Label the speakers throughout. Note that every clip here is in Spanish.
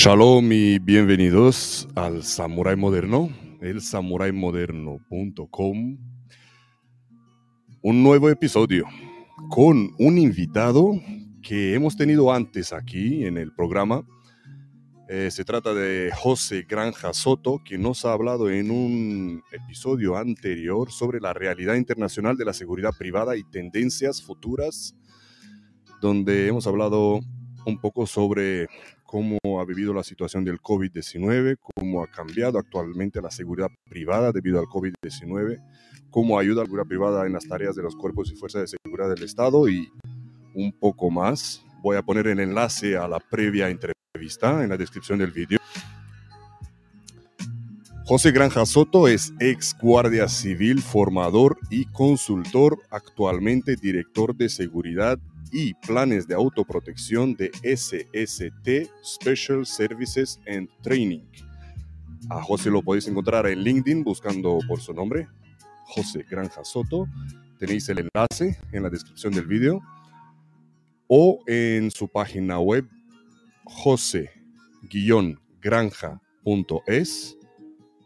Speaker 1: Shalom y bienvenidos al Samurai Moderno, el samuraimoderno.com. Un nuevo episodio con un invitado que hemos tenido antes aquí en el programa. Eh, se trata de José Granja Soto, que nos ha hablado en un episodio anterior sobre la realidad internacional de la seguridad privada y tendencias futuras, donde hemos hablado un poco sobre cómo ha vivido la situación del COVID-19, cómo ha cambiado actualmente la seguridad privada debido al COVID-19, cómo ayuda a la seguridad privada en las tareas de los cuerpos y fuerzas de seguridad del Estado y un poco más. Voy a poner el enlace a la previa entrevista en la descripción del vídeo. José Granja Soto es ex guardia civil, formador y consultor, actualmente director de seguridad y planes de autoprotección de SST Special Services and Training. A José lo podéis encontrar en LinkedIn buscando por su nombre, José Granja Soto. Tenéis el enlace en la descripción del vídeo o en su página web jose-granja.es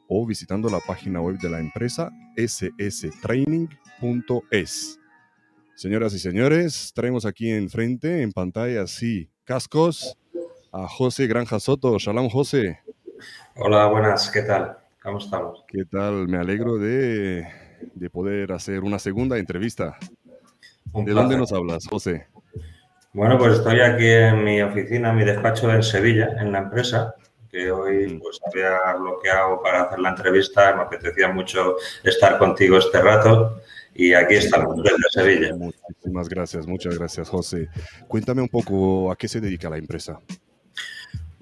Speaker 1: o visitando la página web de la empresa sstraining.es. Señoras y señores, traemos aquí enfrente, en pantalla, sí, cascos, a José Granja Soto. Shalom, José.
Speaker 2: Hola, buenas, ¿qué tal? ¿Cómo estamos?
Speaker 1: ¿Qué tal? Me alegro de, de poder hacer una segunda entrevista. ¿De dónde nos hablas, José?
Speaker 2: Bueno, pues estoy aquí en mi oficina, en mi despacho en Sevilla, en la empresa, que hoy mm. pues había bloqueado para hacer la entrevista. Me apetecía mucho estar contigo este rato y aquí estamos, desde Sevilla.
Speaker 1: Muchísimas gracias, muchas gracias, José. Cuéntame un poco a qué se dedica la empresa.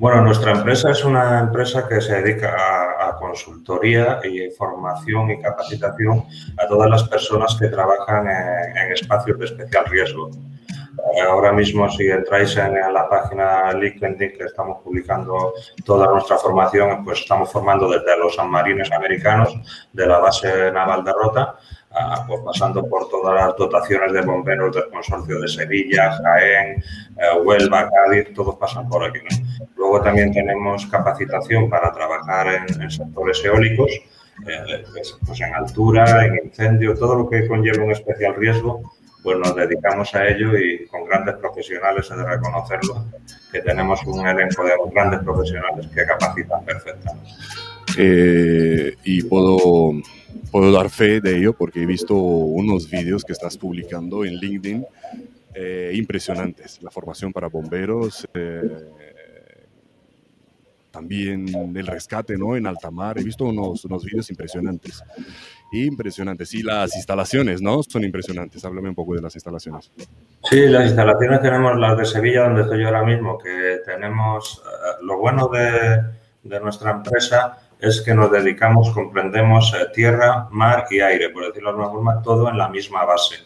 Speaker 2: Bueno, nuestra empresa es una empresa que se dedica a, consultoría y formación y capacitación a todas las personas que trabajan en, espacios de especial riesgo. Ahora mismo, si entráis en, la página LinkedIn que estamos publicando toda nuestra formación, pues estamos formando desde los submarinos americanos de la base naval de Rota pues pasando por todas las dotaciones de bomberos del consorcio de Sevilla, Jaén, eh, Huelva, Cádiz, todos pasan por aquí. Luego también tenemos capacitación para trabajar en, sectores eólicos, eh, pues en altura, en incendio, todo lo que conlleva un especial riesgo, pues nos dedicamos a ello y con grandes profesionales, he de reconocerlo, que tenemos un elenco de grandes profesionales que capacitan perfectamente.
Speaker 1: Eh, y puedo puedo dar fe de ello porque he visto unos vídeos que estás publicando en LinkedIn eh, impresionantes. La formación para bomberos, eh, también el rescate ¿no? en alta mar. He visto unos, unos vídeos impresionantes. Impresionantes. Y las instalaciones, ¿no? Son impresionantes. Háblame un poco de las instalaciones.
Speaker 2: Sí, las instalaciones tenemos las de Sevilla, donde estoy yo ahora mismo, que tenemos eh, lo bueno de, de nuestra empresa es que nos dedicamos, comprendemos eh, tierra, mar y aire, por decirlo de alguna forma, todo en la misma base.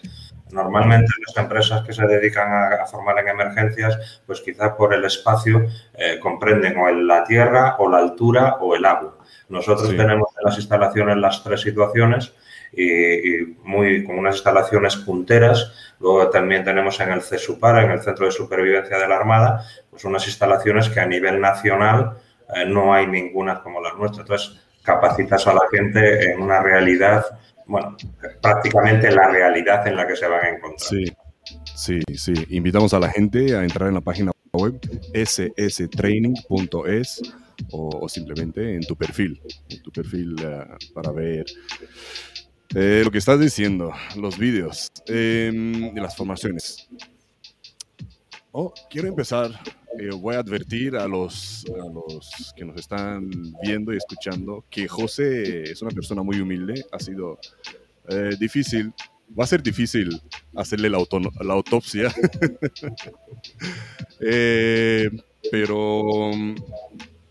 Speaker 2: Normalmente las empresas que se dedican a, formar en emergencias, pues quizás por el espacio eh, comprenden o la tierra o la altura o el agua. Nosotros tenemos en las instalaciones las tres situaciones y, muy con unas instalaciones punteras. Luego también tenemos en el CESUPAR, en el Centro de Supervivencia de la Armada, pues unas instalaciones que a nivel nacional eh, no hay ninguna como las nuestras. Entonces, capacitas a la gente en una realidad, bueno, prácticamente la realidad en la que se van a encontrar.
Speaker 1: Sí, sí, sí. Invitamos a la gente a entrar en la página web sstraining.es o, simplemente en tu perfil, en tu perfil eh, para ver eh, lo que estás diciendo, los vídeos em, de las formaciones. Oh, quiero empezar eh, voy a advertir a los, a los que nos están viendo y escuchando que José es una persona muy humilde. Ha sido eh, difícil, va a ser difícil hacerle la, la autopsia. Eh, pero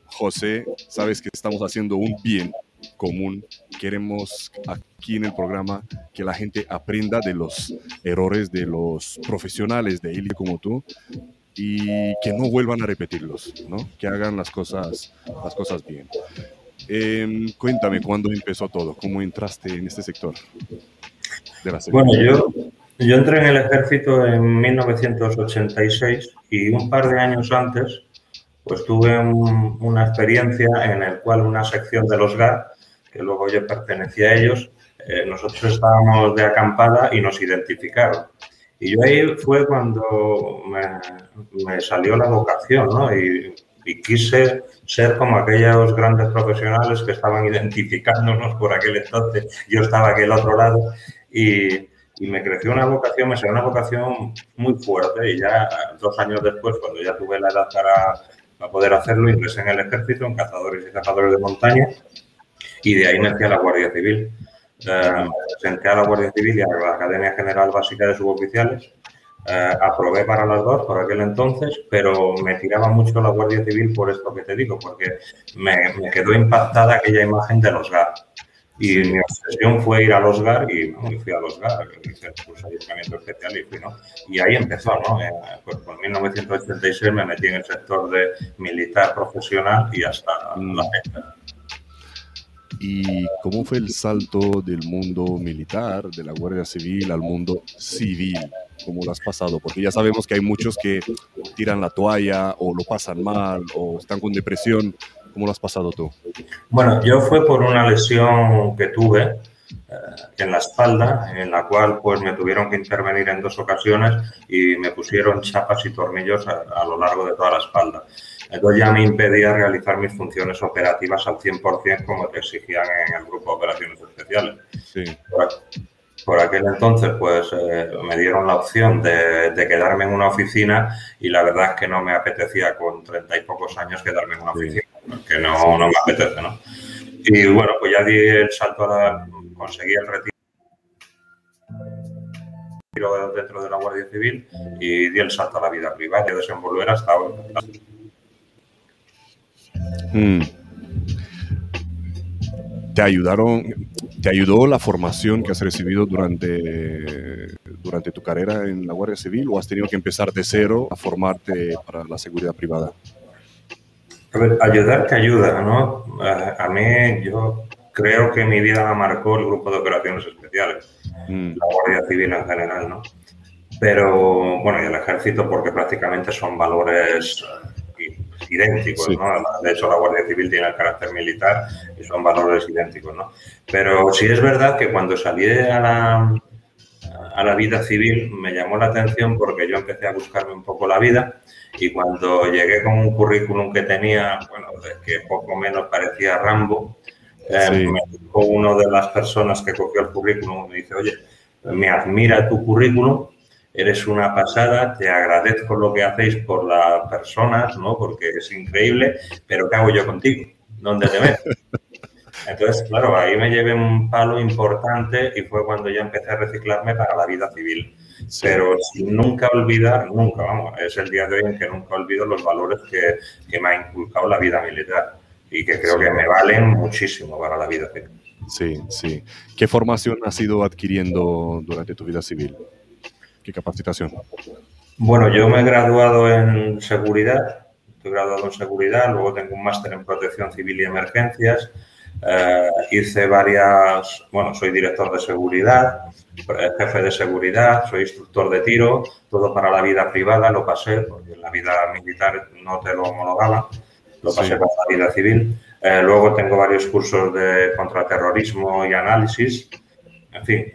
Speaker 1: José, sabes que estamos haciendo un bien común. Queremos aquí en el programa que la gente aprenda de los errores de los profesionales de él como tú y que no vuelvan a repetirlos, ¿no? que hagan las cosas, las cosas bien. Em, cuéntame, ¿cuándo empezó todo? ¿Cómo entraste en este sector?
Speaker 2: bueno, yo, yo entré en el ejército en 1986 y un par de años antes pues tuve una experiencia en la cual una sección de los GAR, que luego yo pertenecía a ellos, eh, nosotros estábamos de acampada y nos identificaron. Y yo ahí fue cuando me, salió la vocación, ¿no? Y, quise ser como aquellos grandes profesionales que estaban identificándonos por aquel entonces. Yo estaba aquí al otro lado y, y me creció una vocación, me salió una vocación muy fuerte y ya dos años después, cuando ya tuve la edad para, para poder hacerlo, ingresé en el ejército, en cazadores y cazadores de montaña y de ahí me a la Guardia Civil. Eh, presenté a la Guardia Civil y a la Academia General Básica de Suboficiales. Eh, aprobé para las dos por aquel entonces, pero me tiraba mucho la Guardia Civil por esto que te digo, porque me, me quedó impactada aquella imagen de los GAR. Y mi obsesión fue ir a los GAR y fui a los GAR, hice el curso de adiestramiento especial y fui, ¿no? Y ahí empezó, ¿no? Eh, pues en 1986 me metí en el sector de militar profesional y hasta la fecha.
Speaker 1: ¿Y cómo fue el salto del mundo militar, de la Guardia Civil, al mundo civil? ¿Cómo lo has pasado? Porque ya sabemos que hay muchos que tiran la toalla o lo pasan mal o están con depresión. ¿Cómo lo has pasado tú?
Speaker 2: Bueno, yo fue por una lesión que tuve en la espalda, en la cual pues me tuvieron que intervenir en dos ocasiones y me pusieron chapas y tornillos a lo largo de toda la espalda. Entonces ya me impedía realizar mis funciones operativas al 100% como te exigían en el grupo de operaciones especiales. Sí. Por, aquel entonces, pues eh, me dieron la opción de, quedarme en una oficina y la verdad es que no me apetecía con treinta y pocos años quedarme en una oficina, porque no, no me apetece, ¿no? Y bueno, pues ya di el salto a la, conseguí el retiro dentro de la Guardia Civil y di el salto a la vida privada y desenvolver hasta ahora.
Speaker 1: Mm. ¿Te ayudaron, te ayudó la formación que has recibido durante, durante tu carrera en la Guardia Civil o has tenido que empezar de cero a formarte para la seguridad privada?
Speaker 2: A ver, ayudar te ayuda, ¿no? A, mí, yo creo que mi vida la marcó el grupo de operaciones especiales, mm. la Guardia Civil en general, ¿no? Pero, bueno, y el ejército porque prácticamente son valores idénticos, ¿no? De hecho, la Guardia Civil tiene el carácter militar y son valores idénticos, ¿no? Pero sí es verdad que cuando salí a la, a la vida civil me llamó la atención porque yo empecé a buscarme un poco la vida y cuando llegué con un currículum que tenía, bueno, que poco menos parecía Rambo, eh, me dijo una de las personas que cogió el currículum, me dice, oye, me admira tu currículum, eres una pasada, te agradezco lo que hacéis por las personas, ¿no? Porque es increíble, pero ¿qué hago yo contigo? ¿Dónde te ves? Entonces, claro, ahí me llevé un palo importante y fue cuando ya empecé a reciclarme para la vida civil. Pero sin nunca olvidar, nunca, vamos, es el día de hoy en que nunca olvido los valores que, que me ha inculcado la vida militar y que creo que me valen muchísimo para la vida civil.
Speaker 1: Sí, sí. ¿Qué formación has ido adquiriendo durante tu vida civil? ¿Qué capacitación?
Speaker 2: Bueno, yo me he graduado en seguridad, estoy graduado en seguridad, luego tengo un máster en protección civil y emergencias, eh, hice varias, bueno, soy director de seguridad, jefe de seguridad, soy instructor de tiro, todo para la vida privada, lo pasé, porque en la vida militar no te lo homologaba, lo pasé para la vida civil. Eh, luego tengo varios cursos de contraterrorismo y análisis, en fin,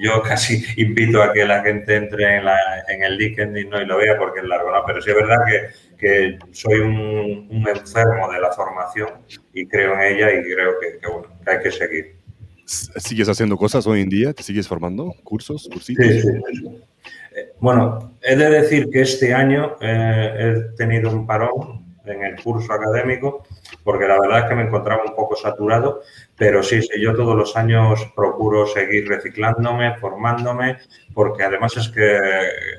Speaker 2: yo casi invito a que la gente entre en, la, en el LinkedIn ¿no? y lo vea porque es largo, ¿no? Pero sí es verdad que, que soy un, un, enfermo de la formación y creo en ella y creo que, bueno, que hay que seguir.
Speaker 1: ¿Sigues haciendo cosas hoy en día? ¿Te sigues formando? ¿Cursos? ¿Cursitos?
Speaker 2: Sí, sí, eh, Bueno, he de decir que este año eh, he tenido un parón en el curso académico porque la verdad es que me encontraba un poco saturado pero sí, yo todos los años procuro seguir reciclándome, formándome, porque además es que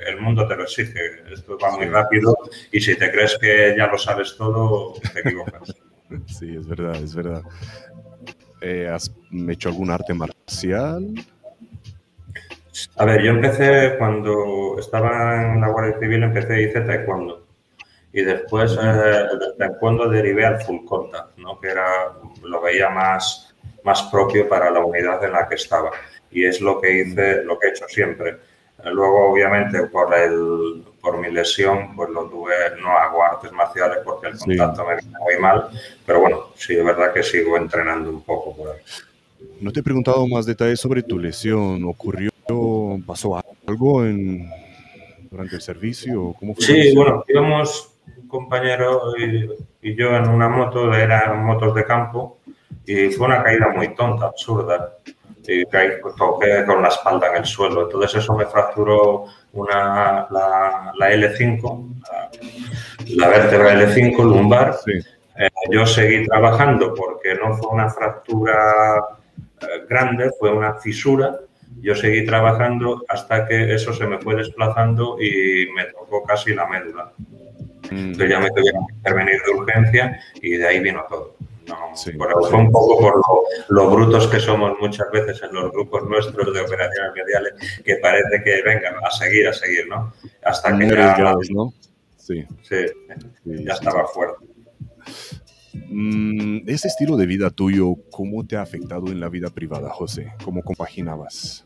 Speaker 2: el mundo te lo exige. Esto va muy rápido y si te crees que ya lo sabes todo, te equivocas.
Speaker 1: Sí, es verdad, es verdad. Eh, ¿Has hecho algún arte marcial?
Speaker 2: A ver, yo empecé cuando estaba en la Guardia Civil, empecé hice taekwondo. Y después eh, de taekwondo derivé al full contact, ¿no? que era, lo veía más más propio para la unidad en la que estaba. Y es lo que hice, lo que he hecho siempre. Luego, obviamente, por, el, por mi lesión, pues lo tuve, no hago artes marciales porque el contacto me viene muy mal, pero bueno, sí, es verdad que sigo entrenando un poco por ahí.
Speaker 1: No te he preguntado más detalles sobre tu lesión. ¿Ocurrió, pasó algo en, durante el servicio?
Speaker 2: ¿Cómo fue sí, bueno, íbamos compañero y, y, yo en una moto, eran motos de campo, y fue una caída muy tonta, absurda. Y caí, toqué con la espalda en el suelo. Entonces eso me fracturó una, la, la L5, la, vértebra L5 lumbar. Eh, yo seguí trabajando porque no fue una fractura eh, grande, fue una fisura. Yo seguí trabajando hasta que eso se me fue desplazando y me tocó casi la médula. Mm. Entonces ya me tuvieron que intervenir de urgencia y de ahí vino todo. No, fue un poco por lo, brutos que somos muchas veces en los grupos nuestros de operaciones mediales, que parece que vengan a seguir, a seguir, ¿no? Hasta que ya, ¿no? Sí. Sí, ya estaba fuerte.
Speaker 1: Mm, ese estilo de vida tuyo, ¿cómo te ha afectado en la vida privada, José? ¿Cómo compaginabas?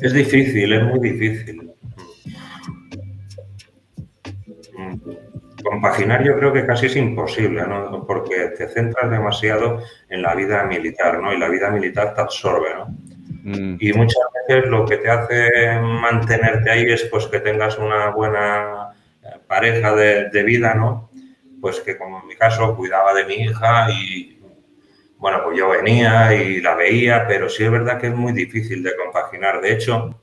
Speaker 2: Es difícil, es muy difícil. Compaginar yo creo que casi es imposible, ¿no? Porque te centras demasiado en la vida militar, ¿no? Y la vida militar te absorbe, ¿no? Mm. Y muchas veces lo que te hace mantenerte ahí es pues que tengas una buena eh, pareja de, de vida, ¿no? Pues que como en mi caso cuidaba de mi hija y bueno, pues yo venía y la veía, pero sí es verdad que es muy difícil de compaginar. De hecho,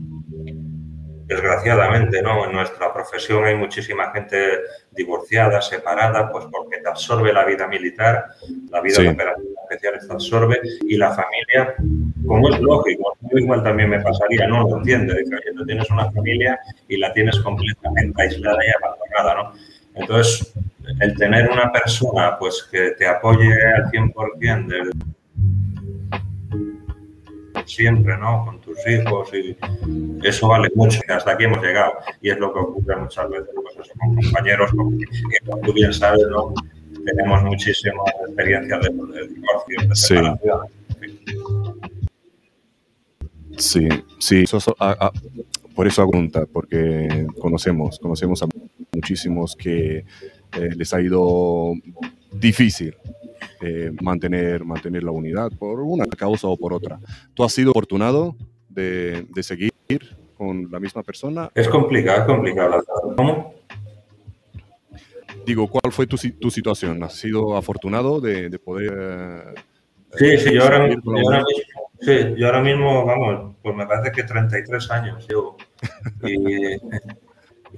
Speaker 2: desgraciadamente, ¿no? En nuestra profesión hay muchísima gente divorciada, separada, pues porque te absorbe la vida militar, la vida de operaciones especiales te absorbe y la familia, como es lógico, igual también me pasaría, no lo entiende, de que tú tienes una familia y la tienes completamente aislada y abandonada, ¿no? Entonces, el tener una persona pues que te apoye al 100% desde siempre, ¿no? Con tus hijos y eso vale mucho. Y hasta aquí hemos llegado. Y es lo que ocurre muchas veces pues con compañeros, que como tú bien sabes, ¿no? Tenemos muchísimas experiencias de, de divorcio, de separación.
Speaker 1: Sí, sí, por eso hago pregunta, porque conocemos, conocemos a muchísimos que eh, les ha ido difícil eh, mantener, mantener la unidad por una causa o por otra. ¿Tú has sido afortunado de, de seguir con la misma persona?
Speaker 2: Es complicado, es complicado. ¿Cómo?
Speaker 1: Digo, ¿cuál fue tu, tu situación? ¿Has sido afortunado de, de poder...
Speaker 2: Eh, sí, sí, yo ahora, mismo, sí, yo ahora mismo, vamos, pues me parece que 33 años llevo. Y,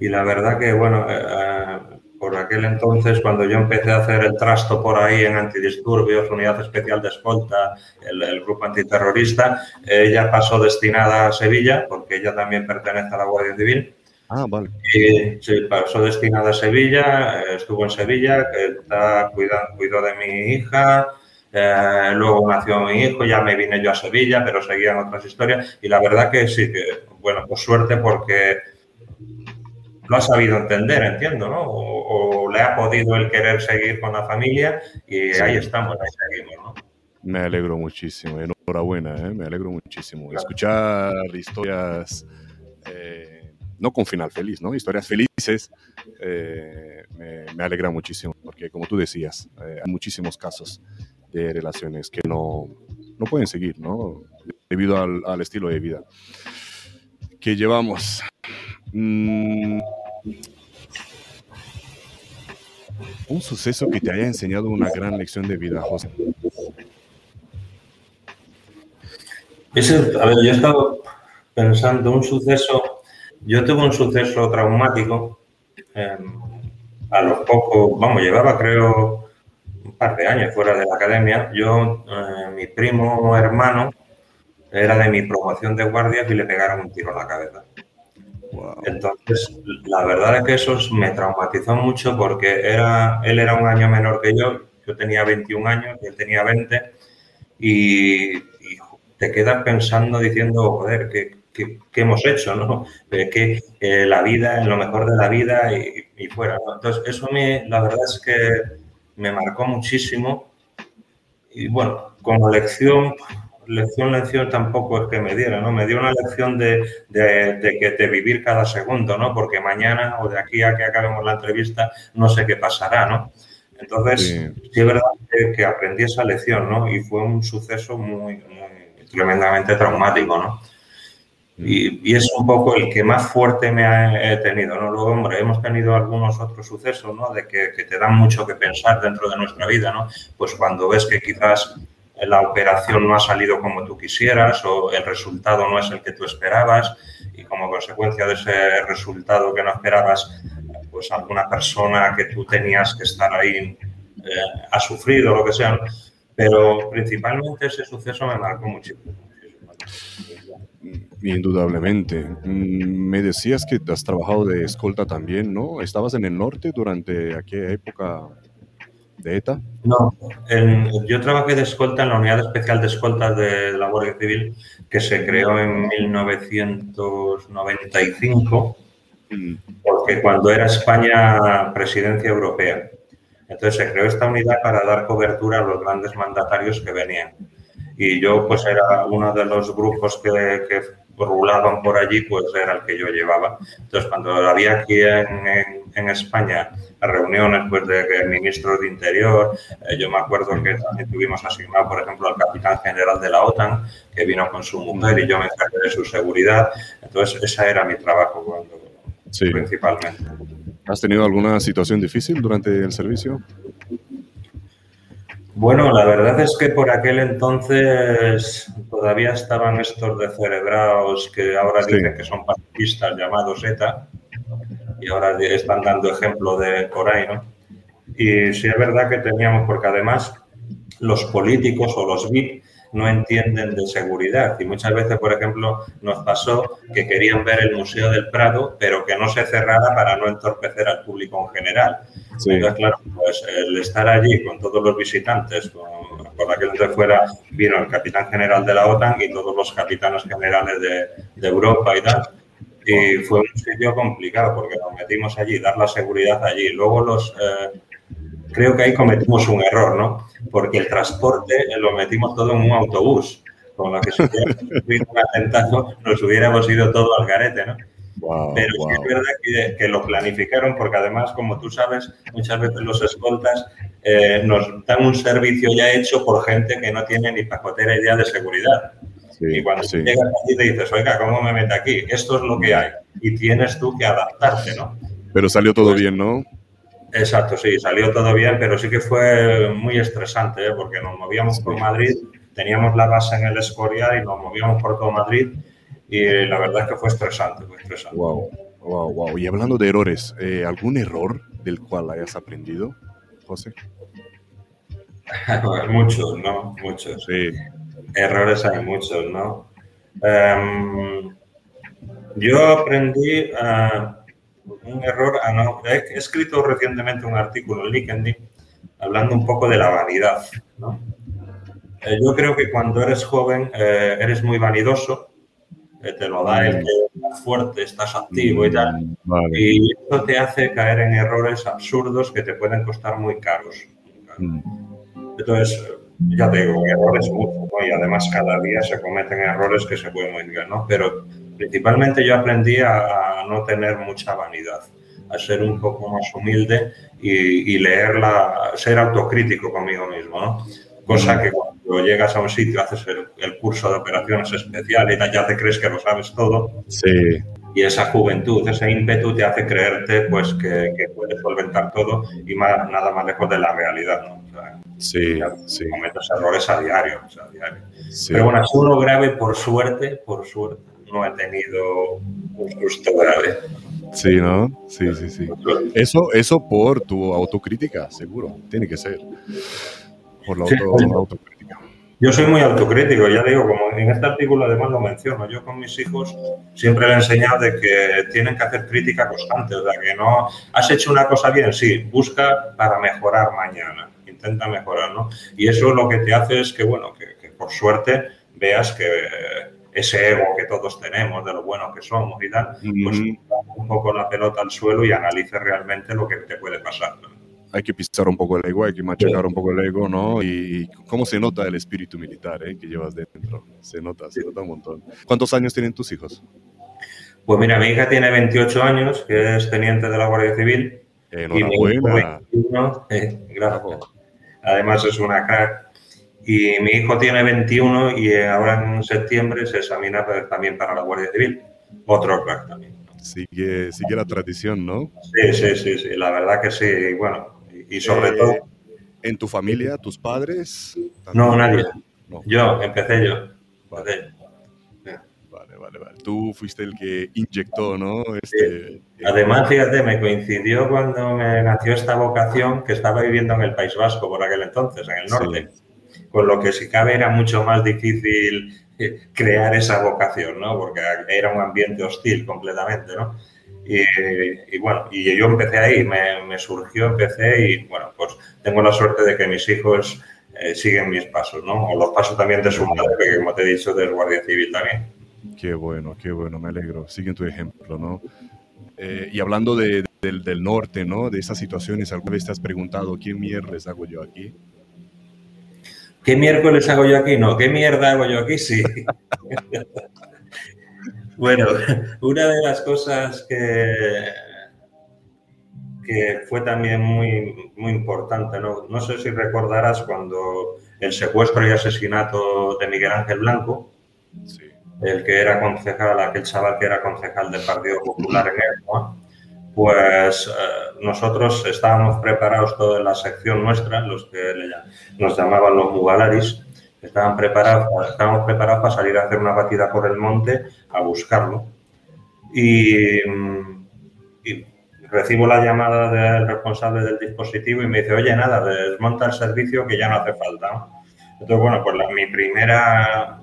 Speaker 2: y la verdad que, bueno, eh, por aquel entonces, cuando yo empecé a hacer el trasto por ahí en antidisturbios, Unidad Especial de Escolta, el, grupo antiterrorista, ella pasó destinada a Sevilla, porque ella también pertenece a la Guardia Civil.
Speaker 1: Ah, vale.
Speaker 2: Y sí, pasó destinada a Sevilla, estuvo en Sevilla, está cuidando, cuidó de mi hija, eh, luego nació mi hijo, ya me vine yo a Sevilla, pero seguían otras historias. Y la verdad que sí, que, bueno, por suerte porque lo ha sabido entender, entiendo, ¿no? O, le ha podido el querer seguir con la familia y ahí estamos, ahí seguimos, ¿no?
Speaker 1: Me alegro muchísimo, enhorabuena, ¿eh? me alegro muchísimo. Escuchar historias, eh, no con final feliz, ¿no? Historias felices, eh, me, alegra muchísimo, porque como tú decías, hay muchísimos casos de relaciones que no, no pueden seguir, ¿no? Debido al, al estilo de vida que llevamos. Mm. un suceso que te haya enseñado una gran lección de vida, José.
Speaker 2: a ver, yo he estado pensando un suceso, yo tuve un suceso traumático em, a los pocos, vamos, llevaba creo un par de años fuera de la academia. Yo, eh, mi primo hermano, era de mi promoción de guardias y le pegaron un tiro en la cabeza. Entonces, la verdad es que eso me traumatizó mucho porque era, él era un año menor que yo, yo tenía 21 años y él tenía 20, y, te quedas pensando diciendo, joder, ¿qué, qué, hemos hecho? ¿no? Que eh, la vida, en lo mejor de la vida y, fuera. Entonces, eso me, la verdad es que me marcó muchísimo y bueno, como lección lección, lección tampoco es que me diera, ¿no? Me dio una lección de, de, que, de vivir cada segundo, ¿no? Porque mañana o de aquí a que acabemos la entrevista no sé qué pasará, ¿no? Entonces, sí, es verdad que, aprendí esa lección, ¿no? Y fue un suceso muy, muy tremendamente traumático, ¿no? Y, es un poco el que más fuerte me ha tenido, ¿no? Luego, hombre, hemos tenido algunos otros sucesos, ¿no? De que, que, te dan mucho que pensar dentro de nuestra vida, ¿no? Pues cuando ves que quizás la operación no ha salido como tú quisieras o el resultado no es el que tú esperabas y como consecuencia de ese resultado que no esperabas, pues alguna persona que tú tenías que estar ahí eh, ha sufrido, lo que sea. Pero principalmente ese suceso me marcó muchísimo.
Speaker 1: Indudablemente. Mm, me decías que has trabajado de escolta también, ¿no? ¿Estabas en el norte durante aquella época
Speaker 2: No, yo trabajé de escolta en la Unidad Especial de Escoltas de la Guardia Civil, que se creó en 1995, mm. porque cuando era España presidencia europea. Entonces se creó esta unidad para dar cobertura a los grandes mandatarios que venían. Y yo pues era uno de los grupos que rulaban por allí, pues era el que yo llevaba. Entonces cuando había aquí en, en España reuniones pues, de, ministros de Interior. Eh, yo me acuerdo que también tuvimos asignado, por ejemplo, al capitán general de la OTAN, que vino con su mujer y yo me encargué de su seguridad. Entonces, ese era mi trabajo cuando, principalmente.
Speaker 1: ¿Has tenido alguna situación difícil durante el servicio?
Speaker 2: Bueno, la verdad es que por aquel entonces todavía estaban estos de cerebraos que ahora dicen que son pacifistas llamados ETA y ahora están dando ejemplo de por ahí, ¿no? Y sí es verdad que teníamos, porque además los políticos o los VIP no entienden de seguridad y muchas veces, por ejemplo, nos pasó que querían ver el Museo del Prado, pero que no se cerrara para no entorpecer al público en general. Entonces, claro, pues el estar allí con todos los visitantes, con, por aquel entonces fuera, vino el capitán general de la OTAN y todos los capitanes generales de, de Europa y tal, y fue un sitio complicado porque nos metimos allí, dar la seguridad allí. Luego los... Eh, creo que ahí cometimos un error, ¿no? Porque el transporte lo metimos todo en un autobús, con lo que si hubiera un atentado nos hubiéramos ido todo al garete, ¿no? Pero es verdad que, lo planificaron porque además, como tú sabes, muchas veces los escoltas eh, nos dan un servicio ya hecho por gente que no tiene ni pacotera idea de seguridad y cuando llegas allí te dices, oiga, ¿cómo me mete aquí? Esto es lo que hay. Y tienes tú que adaptarte, ¿no?
Speaker 1: Pero salió todo pues bien, ¿no?
Speaker 2: Exacto, sí, salió todo bien, pero sí que fue muy estresante, ¿eh? porque nos movíamos por Madrid, teníamos la base en el Escorial y nos movíamos por todo Madrid y la verdad es que fue estresante, fue estresante.
Speaker 1: Wow, wow, wow. Y hablando de errores, eh, ¿algún error del cual hayas aprendido, José?
Speaker 2: muchos, ¿no? Muchos. Sí. Errores hay muchos, ¿no? Em, yo aprendí un error, no, he escrito recientemente un artículo en LinkedIn hablando un poco de la vanidad, ¿no? Eh, yo creo que cuando eres joven eh, eres muy vanidoso, eh, te lo da el que estás fuerte, estás activo y tal, mm, y eso te hace caer en errores absurdos que te pueden costar muy caros. Mm. Entonces, ya te digo, errores muchos, Y además cada día se cometen errores que se pueden modificar, ¿no? Pero principalmente yo aprendí a, no tener mucha vanidad, a ser un poco más humilde y, y leerla, ser autocrítico conmigo mismo, ¿no? Cosa que cuando llegas a un sitio, haces el, curso de operaciones especiales y ya te crees que lo sabes todo.
Speaker 1: Sí.
Speaker 2: Y esa juventud, ese ímpetu te hace creerte pues que, que puedes solventar todo y más, nada más lejos de la realidad, ¿no?
Speaker 1: Sí, sí.
Speaker 2: Cometes errores a diario. a diario. Pero bueno, es uno grave, por suerte, por suerte, no he tenido un susto grave.
Speaker 1: Sí, ¿no? Sí, sí, sí. Eso, eso por tu autocrítica, seguro. Tiene que ser. Por la autocrítica.
Speaker 2: Yo soy muy autocrítico, ya digo, como en este artículo además lo menciono, yo con mis hijos siempre le he enseñado de que tienen que hacer crítica constante, o sea, que no has hecho una cosa bien, sí, busca para mejorar mañana intenta mejorar, ¿no? Y eso lo que te hace es que, bueno, que, por suerte veas que ese ego que todos tenemos de lo bueno que somos y tal, pues un poco la pelota al suelo y analice realmente lo que te puede pasar.
Speaker 1: hay que pisar un poco el ego, hay que machacar un poco el ego, ¿no? Y, cómo se nota el espíritu militar ¿eh? que llevas dentro. Se nota, se nota un montón. ¿Cuántos años tienen tus hijos?
Speaker 2: Pues mira, mi hija tiene 28 años, que es teniente de la Guardia Civil.
Speaker 1: Enhorabuena.
Speaker 2: Y mi hijo eh, gracias. Además es una crack. Y mi hijo tiene 21 y ahora en septiembre se examina también para la Guardia Civil. Otro crack también.
Speaker 1: Sigue, sigue la tradición, ¿no?
Speaker 2: Sí, sí, sí, sí, la verdad que sí. Bueno, y, sobre eh, todo...
Speaker 1: ¿En tu familia, tus padres?
Speaker 2: No, nadie. Yo, empecé yo. Vale.
Speaker 1: vale, vale, vale. Tú fuiste el que inyectó, ¿no? Este,
Speaker 2: Además, fíjate, me coincidió cuando me nació esta vocación que estaba viviendo en el País Vasco por aquel entonces, en el norte. Con lo que si cabe era mucho más difícil crear esa vocación, ¿no? Porque era un ambiente hostil completamente, ¿no? Y, bueno, y yo empecé ahí, me, surgió, empecé y bueno, pues tengo la suerte de que mis hijos eh, siguen mis pasos, ¿no? O los pasos también de su madre, que como te he dicho, del Guardia Civil también.
Speaker 1: Qué bueno, qué bueno, me alegro. Siguen tu ejemplo, ¿no? Eh, y hablando del, del, norte, ¿no? De esas situaciones, ¿alguna vez te has preguntado qué mierda hago yo aquí?
Speaker 2: ¿Qué miércoles hago yo aquí? No, ¿qué mierda hago yo aquí? Sí. bueno, una de las cosas que, que fue también muy, muy importante, ¿no? no sé si recordarás cuando el secuestro y asesinato de Miguel Ángel Blanco, el que era concejal, aquel chaval que era concejal del Partido Popular en Erdogan, pues eh, nosotros estábamos preparados, toda la sección nuestra, los que nos llamaban los mugalaris, estaban preparados, estábamos preparados para salir a hacer una batida por el monte a buscarlo. Y, recibo la llamada del responsable del dispositivo y me dice, oye, nada, desmonta el servicio que ya no hace falta. Entonces, bueno, pues mi primera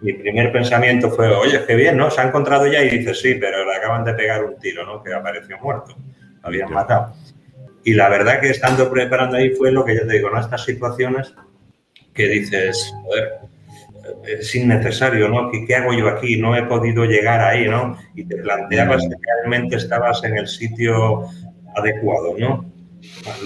Speaker 2: mi primer pensamiento fue, oye, qué bien, ¿no? Se ha encontrado ya y dice, sí, pero le acaban de pegar un tiro, ¿no? Que apareció muerto, lo habían matado. Y la verdad que estando preparando ahí fue lo que yo te digo, ¿no? Estas situaciones que dices, joder, es innecesario, ¿no? ¿Qué, ¿Qué, hago yo aquí? No he podido llegar ahí, ¿no? Y te planteabas que realmente estabas en el sitio adecuado, ¿no?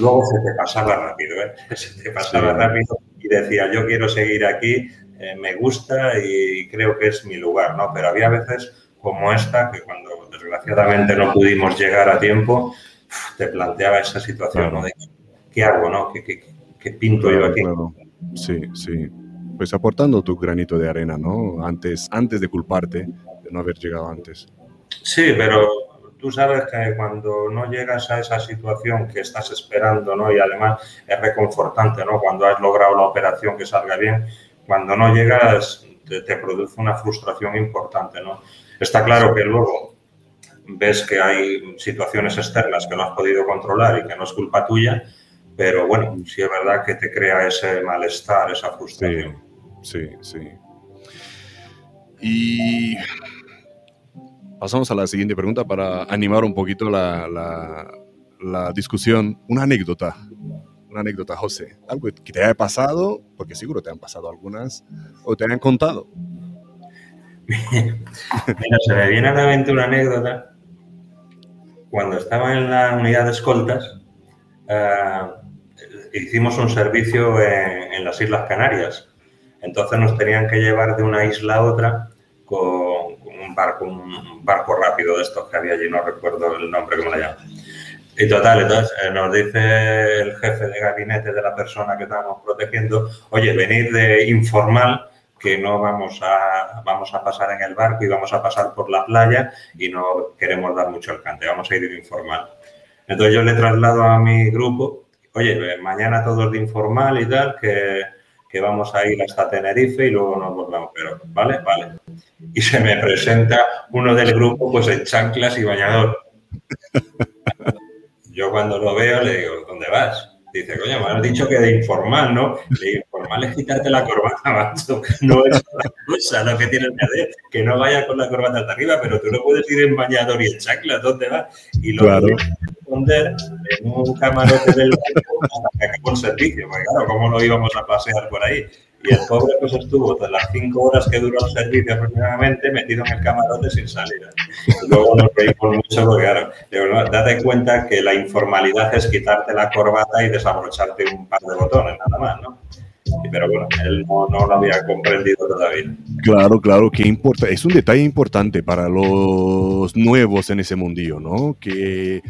Speaker 2: Luego se te pasaba rápido, ¿eh? Se te pasaba rápido y decía, yo quiero seguir aquí eh, me gusta y creo que es mi lugar, ¿no? Pero había veces como esta que cuando desgraciadamente no pudimos llegar a tiempo, te planteaba esa situación, ¿no? De qué hago, ¿no? ¿Qué, pinto yo aquí?
Speaker 1: Sí, sí. Pues aportando tu granito de arena, ¿no? Antes, antes de culparte de no haber llegado antes.
Speaker 2: Sí, pero tú sabes que cuando no llegas a esa situación que estás esperando, ¿no? Y además es reconfortante, ¿no? Cuando has logrado la operación que salga bien, cuando no llegas te, produce una frustración importante, ¿no? Está claro que luego ves que hay situaciones externas que no has podido controlar y que no es culpa tuya, pero bueno, sí es verdad que te crea ese malestar, esa frustración.
Speaker 1: Sí, sí. Y pasamos a la siguiente pregunta para animar un poquito la, la discusión. Una anécdota una anécdota, José, algo que te haya pasado, porque seguro te han pasado algunas, o te han contado.
Speaker 2: Mira, se me viene a la mente una anécdota. Cuando estaba en la unidad de escoltas, eh, hicimos un servicio en, las Islas Canarias. Entonces nos tenían que llevar de una isla a otra con, un, barco, un barco rápido de estos que había allí, no recuerdo el nombre, ¿cómo le llaman? Y total, entonces eh, nos dice el jefe de gabinete de la persona que estábamos protegiendo, oye, venid de informal que no vamos a, vamos a pasar en el barco y vamos a pasar por la playa y no queremos dar mucho alcance, vamos a ir de informal. Entonces yo le traslado a mi grupo, oye, mañana todos de informal y tal, que, que vamos a ir hasta Tenerife y luego nos volvemos, pero vale, vale. Y se me presenta uno del grupo pues en chanclas y bañador. Yo cuando lo veo le digo, ¿dónde vas? Dice, coño, me has dicho que de informal, ¿no? Le digo, informal es quitarte la corbata, macho. No es otra cosa lo que tienes que hacer, que no vaya con la corbata hasta arriba, pero tú no puedes ir en bañador y en chacla, ¿dónde vas? Y lo claro. que responder en un camarote del barco hasta que acabó el servicio, porque claro, ¿cómo lo íbamos a pasear por ahí? Y el pobre pues estuvo de las cinco horas que duró el servicio aproximadamente metido en el camarote sin salir. luego nos reímos mucho porque, claro, date cuenta que la informalidad es quitarte la corbata y desabrocharte un par de botones, nada más, ¿no? pero bueno, él no, lo había comprendido todavía.
Speaker 1: Claro, claro, que importa. Es un detalle importante para los nuevos en ese mundillo, ¿no? Que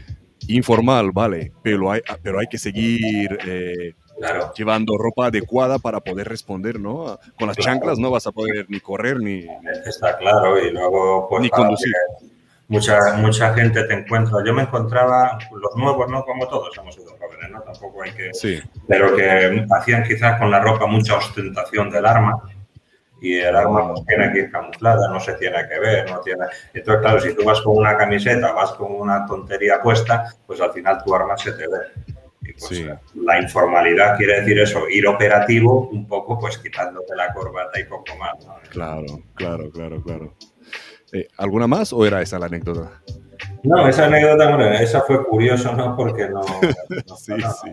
Speaker 1: informal, vale, pero hay, pero hay que seguir eh, llevando ropa adecuada para poder responder, ¿no? Con las chanclas no vas a poder ni correr ni...
Speaker 2: Está claro, y luego pues...
Speaker 1: Ni conducir.
Speaker 2: Mucha, mucha gente te encuentra. Yo me encontraba, los nuevos, ¿no? Como todos hemos sido jóvenes, ¿no? Tampoco hay que...
Speaker 1: Sí.
Speaker 2: Pero que hacían quizás con la ropa mucha ostentación del arma y el arma pues, tiene que ir camuflada, no se tiene que ver, no tiene... Entonces, claro, si tú vas con una camiseta, vas con una tontería puesta, pues al final tu arma se te ve. Y pues la informalidad quiere decir eso, ir operativo un poco, pues quitándote la corbata y poco más.
Speaker 1: Claro, claro, claro, claro. Eh, ¿Alguna más o era esa la anécdota?
Speaker 2: No, esa anécdota, bueno, esa fue curioso, ¿no? Porque no... sí, sí.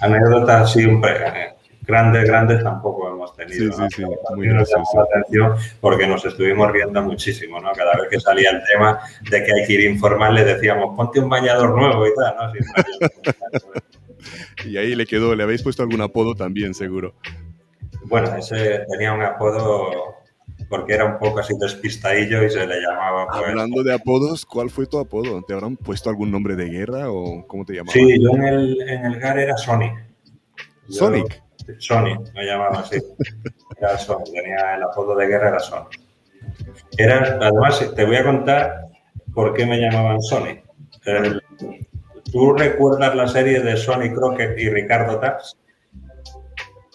Speaker 2: anécdota siempre... Grandes, grandes tampoco hemos tenido.
Speaker 1: Sí, sí, sí, muy gracioso.
Speaker 2: atención porque nos estuvimos riendo muchísimo, ¿no? Cada vez que salía el tema de que hay que ir informal, le decíamos, ponte un bañador nuevo y tal, ¿no?
Speaker 1: y ahí le quedó, ¿le habéis puesto algún apodo también, seguro?
Speaker 2: Bueno, ese tenía un apodo porque era un poco así despistadillo y se le llamaba.
Speaker 1: Pues, Hablando de apodos, ¿cuál fue tu apodo? ¿Te habrán puesto algún nombre de guerra o cómo te llamaban?
Speaker 2: Sí, yo en el, en el GAR era Sonic.
Speaker 1: ¿Sonic?
Speaker 2: Sony, me llamaba así. Era Sony, tenía el apodo de guerra, era Sony. Era, además, te voy a contar por qué me llamaban Sony. ¿Tú recuerdas la serie de Sony Crockett y Ricardo Tax?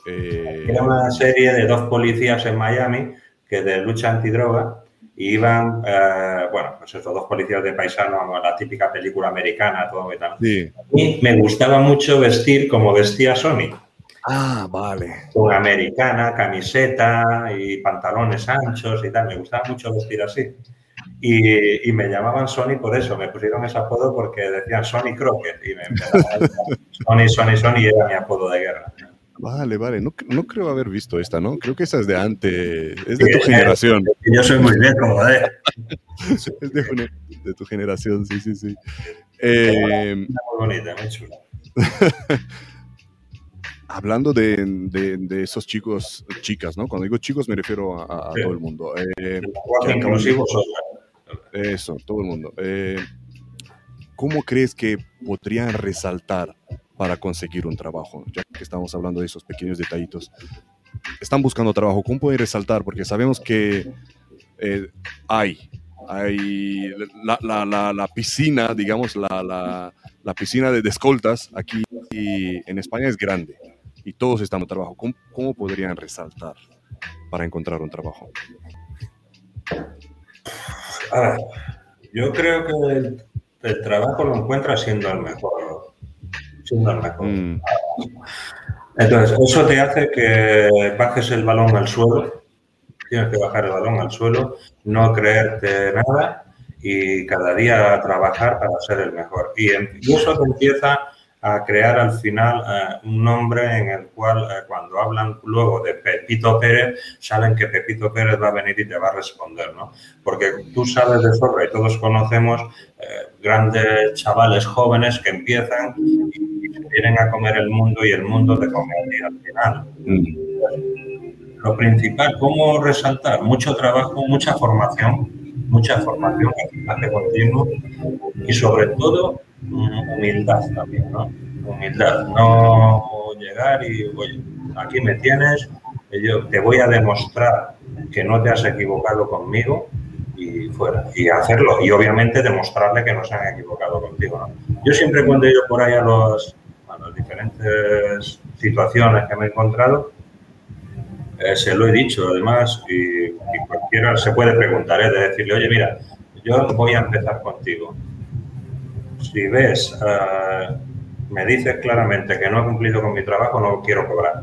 Speaker 2: Eh, era una serie de dos policías en Miami que de lucha antidroga y iban, eh, bueno, pues esos dos policías de paisano, la típica película americana, todo y tal. Y me gustaba mucho vestir como vestía Sony.
Speaker 1: Ah, vale.
Speaker 2: Con americana, camiseta y pantalones anchos y tal. Me gustaba mucho vestir así. Y, me llamaban Sony por eso. Me pusieron ese apodo porque decían Sony Crockett. Y me Sony, Sony, Sony y era mi apodo de guerra.
Speaker 1: Vale, vale. No, no, creo haber visto esta, ¿no? Creo que esa es de antes. Es de tu generación.
Speaker 2: Yo soy muy viejo, ¿eh?
Speaker 1: es de, de, tu generación, sí, sí, sí. Eh,
Speaker 2: muy bonita, muy chula.
Speaker 1: hablando de, esos chicos, chicas, ¿no? Cuando digo chicos me refiero a, todo el mundo.
Speaker 2: Eh,
Speaker 1: eso, todo el mundo. Eh, ¿Cómo crees que podrían resaltar para conseguir un trabajo? Ya que estamos hablando de esos pequeños detallitos. Están buscando trabajo, ¿cómo pueden resaltar? Porque sabemos que eh, hay, hay la, piscina, digamos, la, piscina de, de escoltas aquí en España es grande y todos están en trabajo, ¿cómo, podrían resaltar para encontrar un trabajo?
Speaker 2: yo creo que el, trabajo lo encuentra siendo el mejor. Siendo el mejor. Mm. Entonces, eso te hace que bajes el balón al suelo. Tienes que bajar el balón al suelo, no creerte nada y cada día trabajar para ser el mejor. Y, y eso te empieza a crear al final eh, un nombre en el cual eh, cuando hablan luego de Pepito Pérez, saben que Pepito Pérez va a venir y te va a responder, ¿no? Porque tú sabes de sobra y todos conocemos eh, grandes chavales jóvenes que empiezan y, vienen a comer el mundo y el mundo te come al final. Mm. Lo principal, ¿cómo resaltar? Mucho trabajo, mucha formación, mucha formación, hace continuo y sobre todo humildad también, ¿no? Humildad, no llegar y, oye, aquí me tienes, yo te voy a demostrar que no te has equivocado conmigo y fuera. Y hacerlo, y obviamente demostrarle que no se han equivocado contigo, ¿no? Yo siempre cuando ido por ahí a, los, a las diferentes situaciones que me he encontrado, eh, se lo he dicho además y, cualquiera se puede preguntar, ¿eh? de decirle, oye, mira, yo voy a empezar contigo si ves, eh, me dices claramente que no he cumplido con mi trabajo, no quiero cobrar.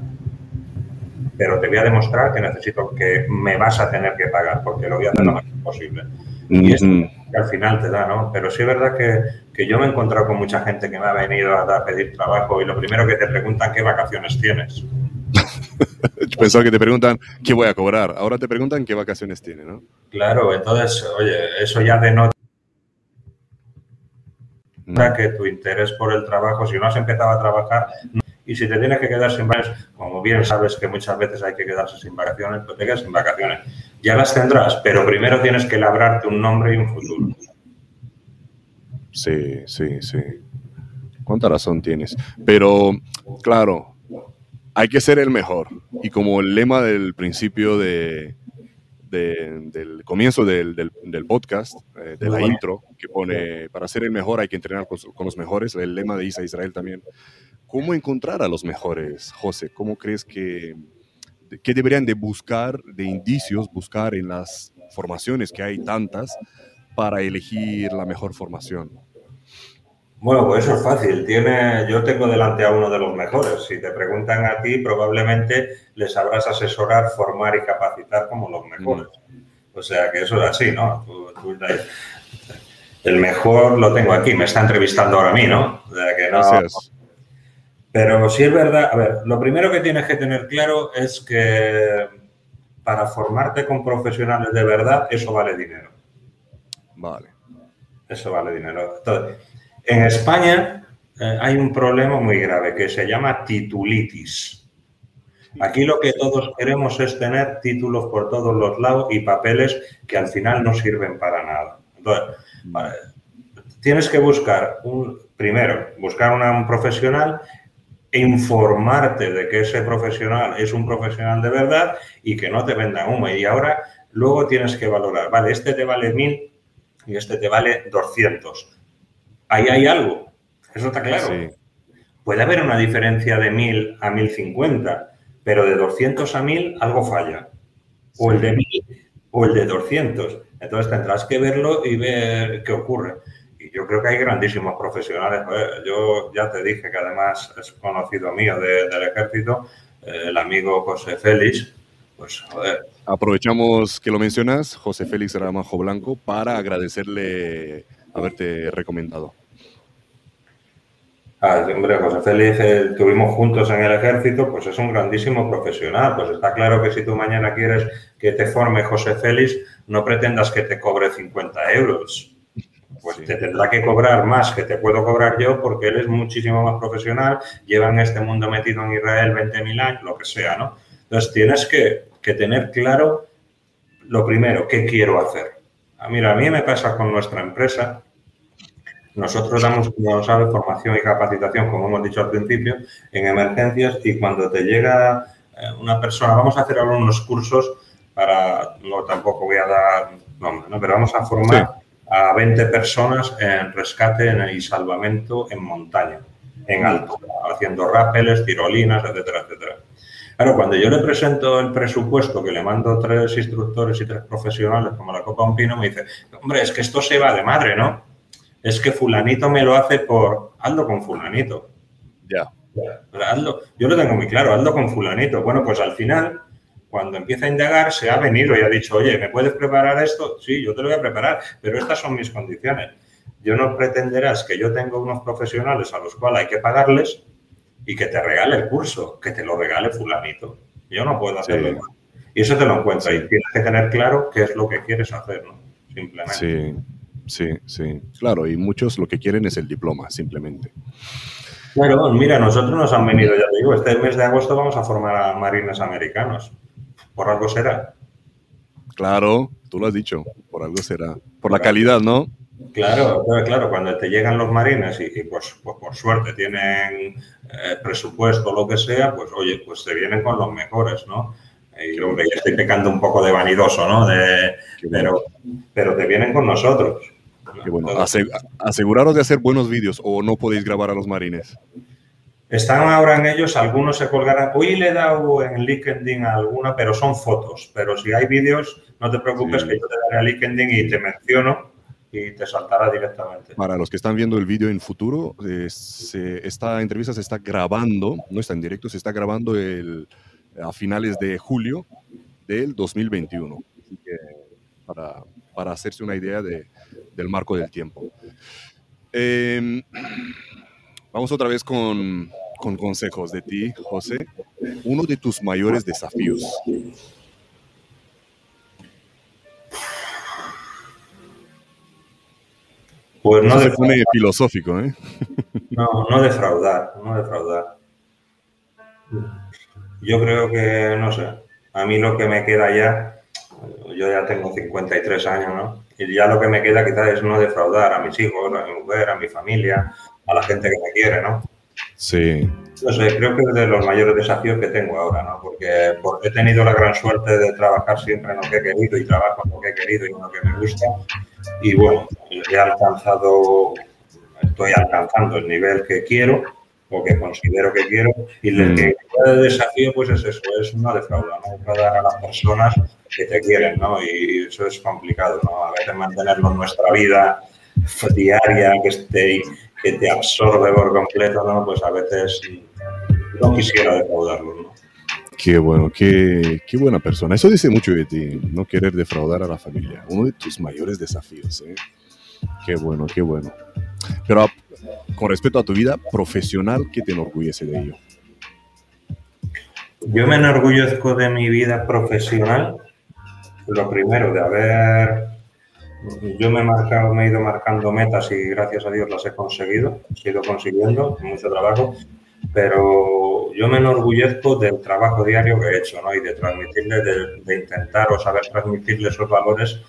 Speaker 2: Pero te voy a demostrar que necesito que me vas a tener que pagar, porque lo voy a hacer lo más posible. Y es que al final te da, ¿no? Pero sí es verdad que, que, yo me he encontrado con mucha gente que me ha venido a, a pedir trabajo y lo primero que te preguntan, ¿qué vacaciones tienes?
Speaker 1: Pensaba que te preguntan qué voy a cobrar. Ahora te preguntan qué vacaciones tiene, ¿no?
Speaker 2: Claro, entonces, oye, eso ya denota
Speaker 1: No.
Speaker 2: que tu interés por el trabajo, si no has empezado a trabajar, y si te tienes que quedar sin vacaciones, como bien sabes que muchas veces hay que quedarse sin vacaciones, pues te quedas sin vacaciones. Ya las tendrás, pero primero tienes que labrarte un nombre y un futuro.
Speaker 1: Sí, sí, sí. Cuánta razón tienes. Pero, claro, hay que ser el mejor. Y como el lema del principio de, de- del comienzo del, del- del podcast, eh, de la
Speaker 2: Bueno.
Speaker 1: intro, que pone, para ser el mejor hay que entrenar con, con los mejores, el lema de Isa Israel también. ¿Cómo encontrar a los mejores, José? ¿Cómo crees que, que deberían de buscar, de indicios, buscar en las formaciones, que hay tantas, para elegir la mejor formación?
Speaker 2: Bueno, pues eso es fácil. Tiene, yo tengo delante a uno de los mejores. Si te preguntan a ti, probablemente les sabrás asesorar, formar y capacitar como los mejores. O sea que eso es así, ¿no? Tú- tú- el mejor lo tengo aquí, me está entrevistando ahora a mí, ¿no? O sea que no,
Speaker 1: Gracias.
Speaker 2: Pero sí es verdad, a ver, lo primero que tienes que tener claro es que para formarte con profesionales de verdad, eso vale dinero.
Speaker 1: Vale.
Speaker 2: Eso vale dinero. Entonces, en España eh, hay un problema muy grave que se llama titulitis. Aquí lo que todos queremos es tener títulos por todos los lados y papeles que al final no sirven para nada. Entonces, tienes que buscar, un, primero, buscar un profesional e informarte de que ese profesional es un profesional de verdad y que no te vendan humo. Y ahora, luego tienes que valorar, vale, este te vale mil y este te vale 200. Ahí hay algo, eso está claro.
Speaker 1: Sí.
Speaker 2: Puede haber una diferencia de 1000 a 1050, pero de 200 a 1000 algo falla. O el de 1000 o el de 200. Entonces tendrás que verlo y ver qué ocurre. Y yo creo que hay grandísimos profesionales. Yo ya te dije que además es conocido mío de- del ejército, eh, el amigo José Félix. Pues, joder,
Speaker 1: Aprovechamos que lo mencionas, José Félix Ramajo Blanco, para agradecerle haberte recomendado.
Speaker 2: Ah, hombre, José Félix, eh, estuvimos juntos en el ejército, pues es un grandísimo profesional. Pues está claro que si tú mañana quieres que te forme José Félix, no pretendas que te cobre 50 euros. Pues
Speaker 1: Sí.
Speaker 2: te tendrá que cobrar más que te puedo cobrar yo porque él es muchísimo más profesional, lleva en este mundo metido en Israel 20.000 años, lo que sea, ¿no? Entonces tienes que, que tener claro lo primero, ¿qué quiero hacer? Ah, mira, a mí me pasa con nuestra empresa, nosotros damos, como sabes, formación y capacitación, como hemos dicho al principio, en emergencias y cuando te llega eh, una persona, vamos a hacer ahora unos cursos para, no tampoco voy a dar nombre, ¿no? pero vamos a formar a 20 personas en rescate y salvamento en montaña, en alto, haciendo rápeles, tirolinas, etcétera, etcétera. Claro, cuando yo le presento el presupuesto, que le mando tres instructores y tres profesionales como la Copa Un Pino, me dice, hombre, es que esto se va de madre, ¿no? Es que fulanito me lo hace por, hazlo con fulanito.
Speaker 1: Ya.
Speaker 2: Hazlo. Yo lo tengo muy claro, hazlo con fulanito. Bueno, pues al final, cuando empieza a indagar, se ha venido y ha dicho, oye, ¿me puedes preparar esto? Sí, yo te lo voy a preparar, pero estas son mis condiciones. Yo no pretenderás que yo tengo unos profesionales a los cuales hay que pagarles y que te regale el curso, que te lo regale fulanito. Yo no puedo hacerlo.
Speaker 1: Sí.
Speaker 2: Y eso te lo encuentras y tienes que tener claro qué es lo que quieres hacer, ¿no? Simplemente.
Speaker 1: Sí, sí, sí. Claro, y muchos lo que quieren es el diploma, simplemente.
Speaker 2: Claro, mira, nosotros nos han venido, ya te digo, este mes de agosto vamos a formar a marines americanos. Por algo será.
Speaker 1: Claro, tú lo has dicho, por algo será. Por la calidad, ¿no?
Speaker 2: Claro, claro, cuando te llegan los marines y, y, pues, pues por suerte tienen eh, presupuesto o lo que sea, pues oye, pues te vienen con los mejores, ¿no? Y ya estoy pecando un poco de vanidoso, ¿no? De, pero, pero te vienen con nosotros. ¿no?
Speaker 1: Qué bueno.
Speaker 2: Entonces,
Speaker 1: Ase- aseguraros de hacer buenos vídeos o no podéis grabar a los marines.
Speaker 2: Están ahora en ellos, algunos se colgarán. Hoy le he dado en LinkedIn a alguna, pero son fotos. Pero si hay vídeos, no te preocupes
Speaker 1: Sí.
Speaker 2: que yo te daré a LinkedIn y te menciono y te saltará directamente.
Speaker 1: Para los que están viendo el vídeo en futuro, eh, se- esta entrevista se está grabando, no está en directo, se está grabando el, a finales de julio del 2021. Así que para, para hacerse una idea de- del marco del tiempo. Eh, vamos otra vez con, con consejos de ti, José, uno de tus mayores desafíos. Pues no se pone filosófico, ¿eh?
Speaker 2: No, no defraudar, no defraudar. Yo creo que, no sé, a mí lo que me queda ya, yo ya tengo 53 años, ¿no? Y ya lo que me queda quizás es no defraudar a mis hijos, a mi mujer, a mi familia, a la gente que me quiere, ¿no?
Speaker 1: Sí.
Speaker 2: No sé, creo que es de los mayores desafíos que tengo ahora, ¿no? Porque, porque he tenido la gran suerte de trabajar siempre en lo que he querido y trabajo en lo que he querido y en lo que me gusta. Y bueno, he alcanzado, estoy alcanzando el nivel que quiero o que considero que quiero y el mm. que el desafío pues es eso, es una defraudar, ¿no? defraudar a las personas que te quieren, ¿no? Y eso es complicado, ¿no? A veces mantenerlo en nuestra vida diaria, que, esté, que te absorbe por completo, ¿no? Pues a veces no quisiera defraudarlo, ¿no?
Speaker 1: Qué bueno, qué, qué, buena persona. Eso dice mucho de ti, no querer defraudar a la familia. Uno de tus mayores desafíos. ¿eh? Qué bueno, qué bueno. Pero con respecto a tu vida profesional, ¿qué te enorgullece de ello?
Speaker 2: Yo me enorgullezco de mi vida profesional. Lo primero, de haber. Yo me he, marcado, me he ido marcando metas y gracias a Dios las he conseguido, he ido consiguiendo, mucho trabajo pero yo me enorgullezco del trabajo diario que he hecho, ¿no? Y de transmitirle, de, intentar o saber transmitirle esos valores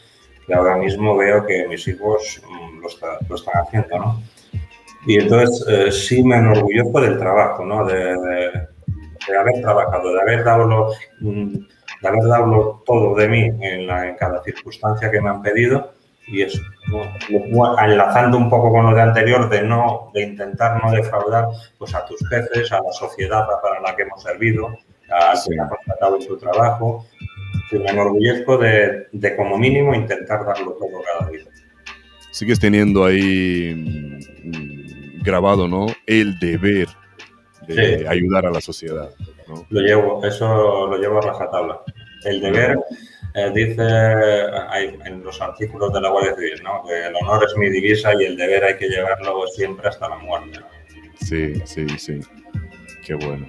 Speaker 2: que ahora mismo veo que mis hijos mm, lo, están haciendo, ¿no? Y entonces eh, sí me enorgullezco del trabajo, ¿no? De, haber trabajado, de haber dado mm, de haber dado todo de mí en, en cada circunstancia que me han pedido y eso, enlazando un poco con lo de anterior, de no, de intentar no defraudar pues a tus jefes, a la sociedad para la que hemos servido, a quien ha contratado en tu trabajo. Y me enorgullezco de, de, como mínimo intentar darlo todo cada día.
Speaker 1: Sigues teniendo ahí mm, grabado, ¿no? El deber de ayudar a la sociedad.
Speaker 2: Lo llevo, eso lo llevo a rajatabla. El deber eh, dice hay, en los artículos de la Guardia Civil, ¿no? que el honor es mi divisa y el deber hay que llevarlo siempre hasta la muerte.
Speaker 1: Sí, sí, sí. Qué bueno.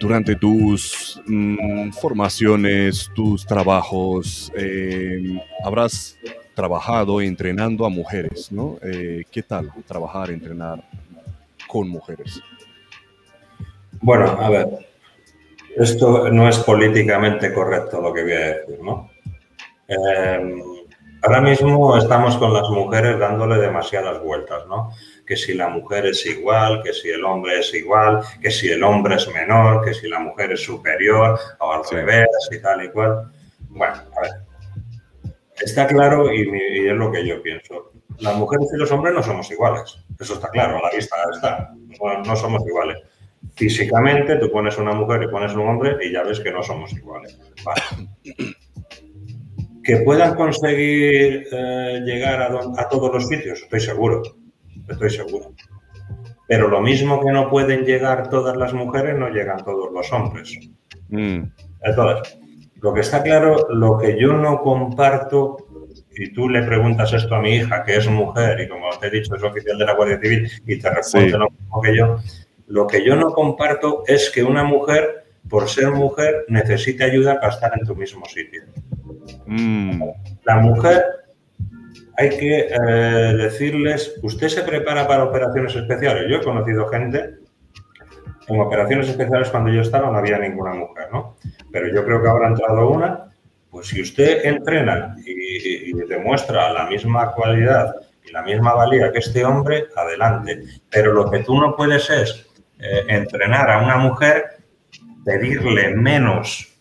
Speaker 1: Durante tus mm, formaciones, tus trabajos, eh, habrás trabajado entrenando a mujeres, ¿no? Eh, ¿Qué tal trabajar, entrenar con mujeres?
Speaker 2: Bueno, a ver, esto no es políticamente correcto lo que voy a decir, ¿no? Eh, ahora mismo estamos con las mujeres dándole demasiadas vueltas, ¿no? Que si la mujer es igual, que si el hombre es igual, que si el hombre es menor, que si la mujer es superior o al revés y tal y cual. Bueno, a ver. Está claro y, es lo que yo pienso. Las mujeres y los hombres no somos iguales. Eso está claro, a la vista está. no somos iguales físicamente tú pones una mujer y pones un hombre y ya ves que no somos iguales. Que puedan conseguir eh, llegar a, todos los sitios, estoy seguro, estoy seguro. Pero lo mismo que no pueden llegar todas las mujeres, no llegan todos los hombres. Mm. Entonces, lo que está claro, lo que yo no comparto, y tú le preguntas esto a mi hija, que es mujer, y como te he dicho, es oficial de la Guardia Civil, y te responde lo mismo que yo, lo que yo no comparto es que una mujer, por ser mujer, necesite ayuda para estar en tu mismo sitio. Mm. La mujer, hay que eh, decirles, usted se prepara para operaciones especiales. Yo he conocido gente, en operaciones especiales cuando yo estaba no había ninguna mujer, ¿no? Pero yo creo que ahora ha entrado una, pues si usted entrena y, y demuestra la misma cualidad y la misma valía que este hombre, adelante. Pero lo que tú no puedes es eh, entrenar a una mujer, pedirle menos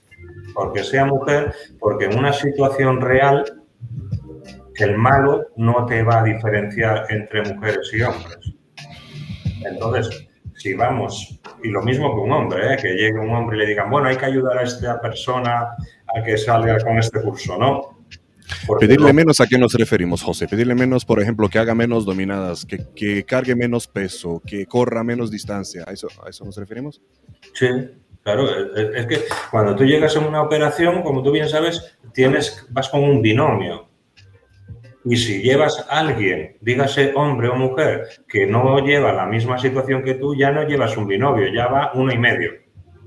Speaker 2: porque sea mujer, porque en una situación real el malo no te va a diferenciar entre mujeres y hombres. Entonces, si vamos, y lo mismo que un hombre, ¿eh? que llegue un hombre y le digan, bueno, hay que ayudar a esta persona a que salga con este curso, ¿no?
Speaker 1: Pedirle menos a qué nos referimos, José. Pedirle menos, por ejemplo, que haga menos dominadas, que, cargue menos peso, que corra menos distancia. ¿A eso, ¿A eso nos referimos?
Speaker 2: Sí, claro. Es, que cuando tú llegas a una operación, como tú bien sabes, tienes, vas con un binomio. Y si llevas a alguien, dígase hombre o mujer, que no lleva la misma situación que tú, ya no llevas un binomio, ya va uno y medio.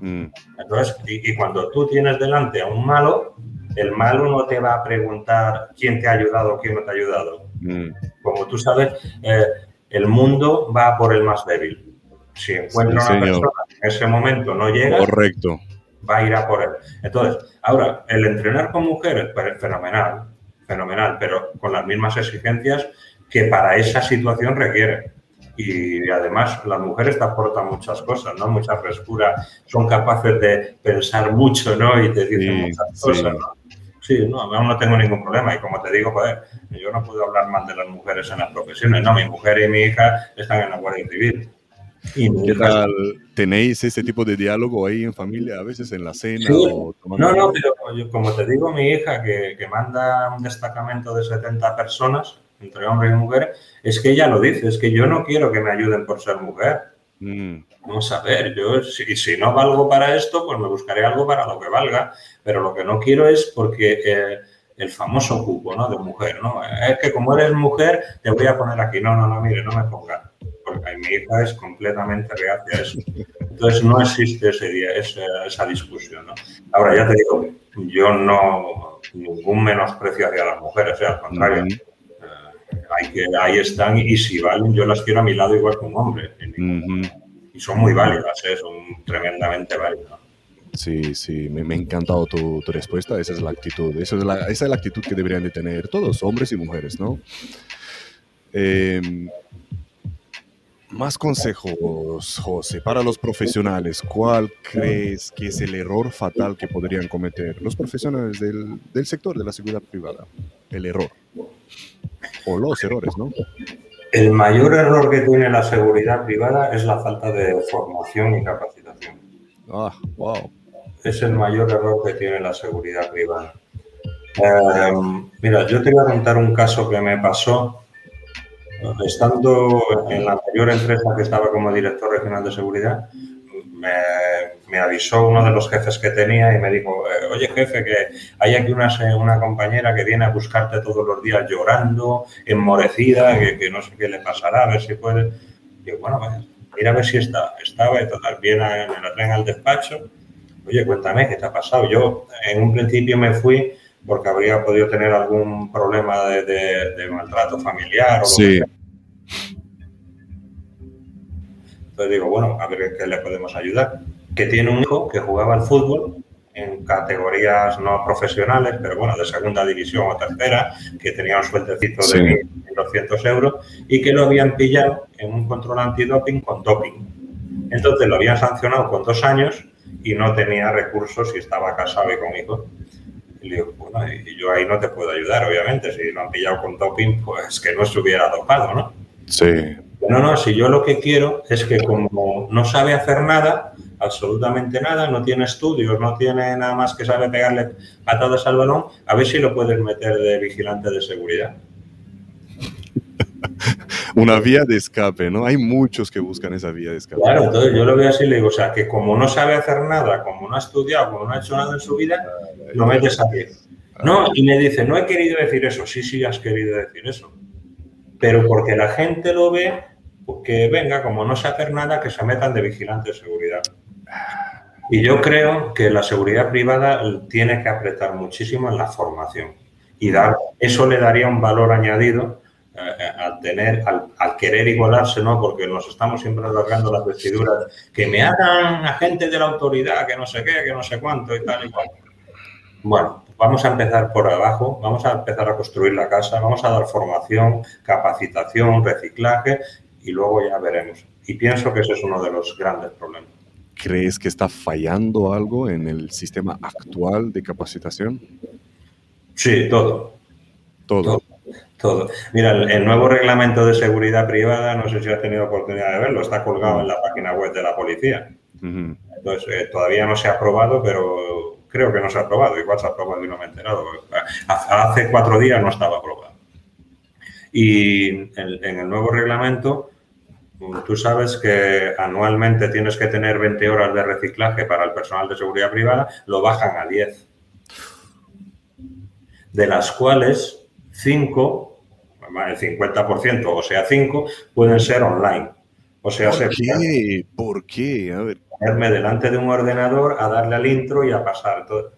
Speaker 2: Mm. Entonces, y, cuando tú tienes delante a un malo, el malo no te va a preguntar quién te ha ayudado o quién no te ha ayudado. Mm. Como tú sabes, eh, el mundo va por el más débil. Si encuentra una persona en ese momento no llega,
Speaker 1: Correcto.
Speaker 2: va a ir a por él. Entonces, ahora, el entrenar con mujeres, pues, fenomenal, fenomenal, pero con las mismas exigencias que para esa situación requiere. Y además las mujeres te aportan muchas cosas, ¿no? Mucha frescura, son capaces de pensar mucho, ¿no? Y te dicen muchas cosas, ¿no? Sí, no, aún no tengo ningún problema. Y como te digo, joder, yo no puedo hablar mal de las mujeres en las profesiones, ¿no? Mi mujer y mi hija están en la Guardia Civil.
Speaker 1: ¿Qué tal? ¿Tenéis ese tipo de diálogo ahí en familia, a veces en la cena?
Speaker 2: no, no, pero como te digo, mi hija que, que, manda un destacamento de 70 personas, entre hombres y mujeres, es que ella lo dice, es que yo no quiero que me ayuden por ser mujer. Mm. Vamos a ver, yo si, si, no valgo para esto, pues me buscaré algo para lo que valga, pero lo que no quiero es porque... Eh, el famoso cupo, ¿no? De mujer, ¿no? Es que como eres mujer, te voy a poner aquí. No, no, no, mire, no me ponga porque mi hija es completamente reacia a eso. Entonces no existe ese día, esa, discusión. ¿no? Ahora ya te digo, yo no ningún menosprecio hacia las mujeres, o sea, al contrario. Eh, hay que, ahí están y si valen, yo las quiero a mi lado igual que un hombre. Y son muy válidas, ¿eh? son tremendamente válidas.
Speaker 1: Sí, sí, me, ha encantado tu, tu, respuesta. Esa es la actitud. Esa es la, esa es la actitud que deberían de tener todos, hombres y mujeres, ¿no? Eh, más consejos, José, para los profesionales. ¿Cuál crees que es el error fatal que podrían cometer los profesionales del, del sector de la seguridad privada? El error. O los errores, ¿no?
Speaker 2: El mayor error que tiene la seguridad privada es la falta de formación y capacitación.
Speaker 1: Ah, wow.
Speaker 2: Es el mayor error que tiene la seguridad privada. Eh, mira, yo te voy a contar un caso que me pasó Estando en la anterior empresa que estaba como director regional de seguridad, me, avisó uno de los jefes que tenía y me dijo, eh, oye jefe, que hay aquí una, una compañera que viene a buscarte todos los días llorando, enmorecida, que, no sé qué le pasará, a ver si puede. Yo, bueno, mira a ver si está. Estaba y total, viene, me la traen al despacho. Oye, cuéntame qué te ha pasado. Yo en un principio me fui porque habría podido tener algún problema de, maltrato familiar o sí. Entonces digo, bueno, a ver qué le podemos ayudar. Que tiene un hijo que jugaba al fútbol en categorías no profesionales, pero bueno, de segunda división o tercera, que tenía un sueltecito de 1.200 euros y que lo habían pillado en un control antidoping con doping. Entonces lo habían sancionado con dos años y no tenía recursos y estaba casado y con hijos. Y le digo, bueno, y yo ahí no te puedo ayudar, obviamente. Si lo han pillado con doping, pues que no se hubiera dopado, ¿no?
Speaker 1: Sí.
Speaker 2: No, no, si yo lo que quiero es que como no sabe hacer nada, absolutamente nada, no tiene estudios, no tiene nada más que sabe pegarle patadas al balón, a ver si lo puedes meter de vigilante de seguridad.
Speaker 1: Una vía de escape, ¿no? Hay muchos que buscan esa vía de escape.
Speaker 2: Claro, entonces yo lo veo así le digo, o sea, que como no sabe hacer nada, como no ha estudiado, como no ha hecho nada en su vida, lo metes a pie. No, y me dice, no he querido decir eso. Sí, sí, has querido decir eso. Pero porque la gente lo ve, que venga, como no se hacer nada, que se metan de vigilante de seguridad. Y yo creo que la seguridad privada tiene que apretar muchísimo en la formación y dar, eso le daría un valor añadido al tener, al, querer igualarse, ¿no? Porque nos estamos siempre alargando las vestiduras, que me hagan agente de la autoridad, que no sé qué, que no sé cuánto y tal y cual. Bueno, vamos a empezar por abajo, vamos a empezar a construir la casa, vamos a dar formación, capacitación, reciclaje y luego ya veremos. Y pienso que ese es uno de los grandes problemas.
Speaker 1: ¿Crees que está fallando algo en el sistema actual de capacitación?
Speaker 2: Sí, todo.
Speaker 1: Todo.
Speaker 2: Todo. Mira, el, nuevo reglamento de seguridad privada, no sé si has tenido oportunidad de verlo, está colgado en la página web de la policía. Entonces, eh, todavía no se ha aprobado, pero creo que no se ha aprobado. Igual se ha aprobado y no me he enterado. Hace cuatro días no estaba aprobado. Y en el nuevo reglamento Tú sabes que anualmente tienes que tener 20 horas de reciclaje para el personal de seguridad privada, lo bajan a 10. De las cuales 5 el 50%, o sea, 5, pueden ser online. O sea,
Speaker 1: ¿Por qué? ¿Por qué? A ver.
Speaker 2: Ponerme delante de un ordenador a darle al intro y a pasar todo.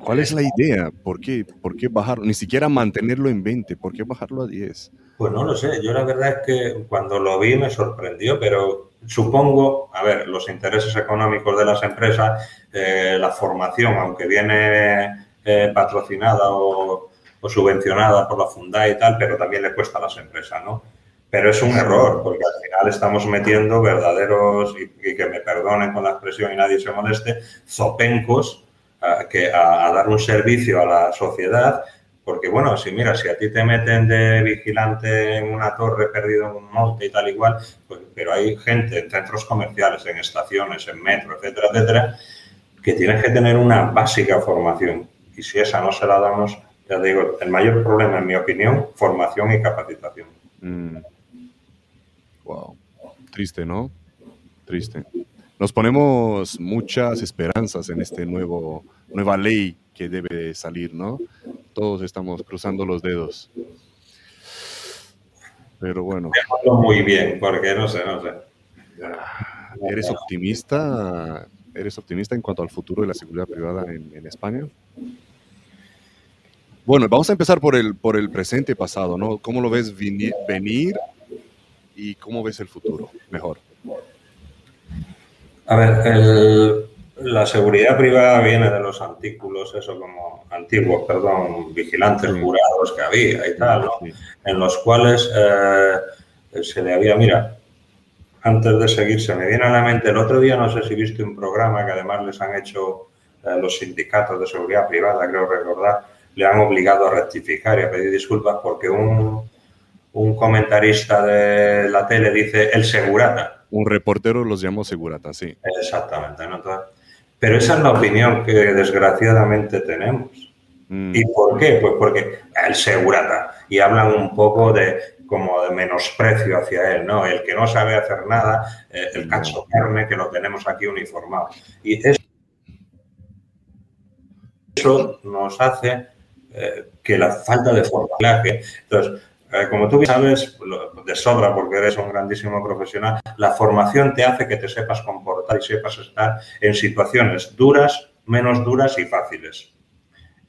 Speaker 1: ¿Cuál es la idea? ¿Por qué, ¿Por qué bajarlo? Ni siquiera mantenerlo en 20. ¿Por qué bajarlo a 10?
Speaker 2: Pues no lo sé. Yo la verdad es que cuando lo vi me sorprendió, pero supongo, a ver, los intereses económicos de las empresas, eh, la formación, aunque viene eh, patrocinada o, subvencionada por la Fundai y tal, pero también le cuesta a las empresas, ¿no? Pero es un error, porque al final estamos metiendo verdaderos, y, que me perdonen con la expresión y nadie se moleste, zopencos a, que, a, dar un servicio a la sociedad porque, bueno, si mira, si a ti te meten de vigilante en una torre perdido en un monte y tal igual, pues, pero hay gente en centros comerciales, en estaciones, en metro, etcétera, etcétera, que tienes que tener una básica formación. Y si esa no se la damos, ya digo, el mayor problema, en mi opinión, formación y capacitación.
Speaker 1: Wow. Mm. Triste, ¿no? Triste. Nos ponemos muchas esperanzas en este nuevo nueva ley que debe salir, ¿no? Todos estamos cruzando los dedos. Pero bueno.
Speaker 2: Muy bien, porque no sé, no sé.
Speaker 1: ¿Eres optimista? ¿Eres optimista en cuanto al futuro de la seguridad privada en, España? Bueno, vamos a empezar por el, por el presente y pasado, ¿no? ¿Cómo lo ves venir, venir y cómo ves el futuro? Mejor.
Speaker 2: A ver, el, la seguridad privada viene de los artículos, eso como antiguos, perdón, vigilantes jurados que había y tal, ¿no? En los cuales eh, se le había, mira, antes de seguir, se me viene a la mente, el otro día no sé si viste un programa que además les han hecho eh, los sindicatos de seguridad privada, creo recordar, le han obligado a rectificar y a pedir disculpas porque un, un comentarista de la tele dice el segurata.
Speaker 1: Un reportero los llamó segurata, sí.
Speaker 2: Exactamente. ¿no? Pero esa es la opinión que desgraciadamente tenemos. Mm. ¿Y por qué? Pues porque el segurata. Y hablan un poco de como de menosprecio hacia él, ¿no? El que no sabe hacer nada, eh, el cacho carne que lo tenemos aquí uniformado. Y eso, nos hace eh, que la falta de formación. Entonces, eh, como tú sabes, de sobra porque eres un grandísimo profesional, la formación te hace que te sepas comportar y sepas estar en situaciones duras, menos duras y fáciles.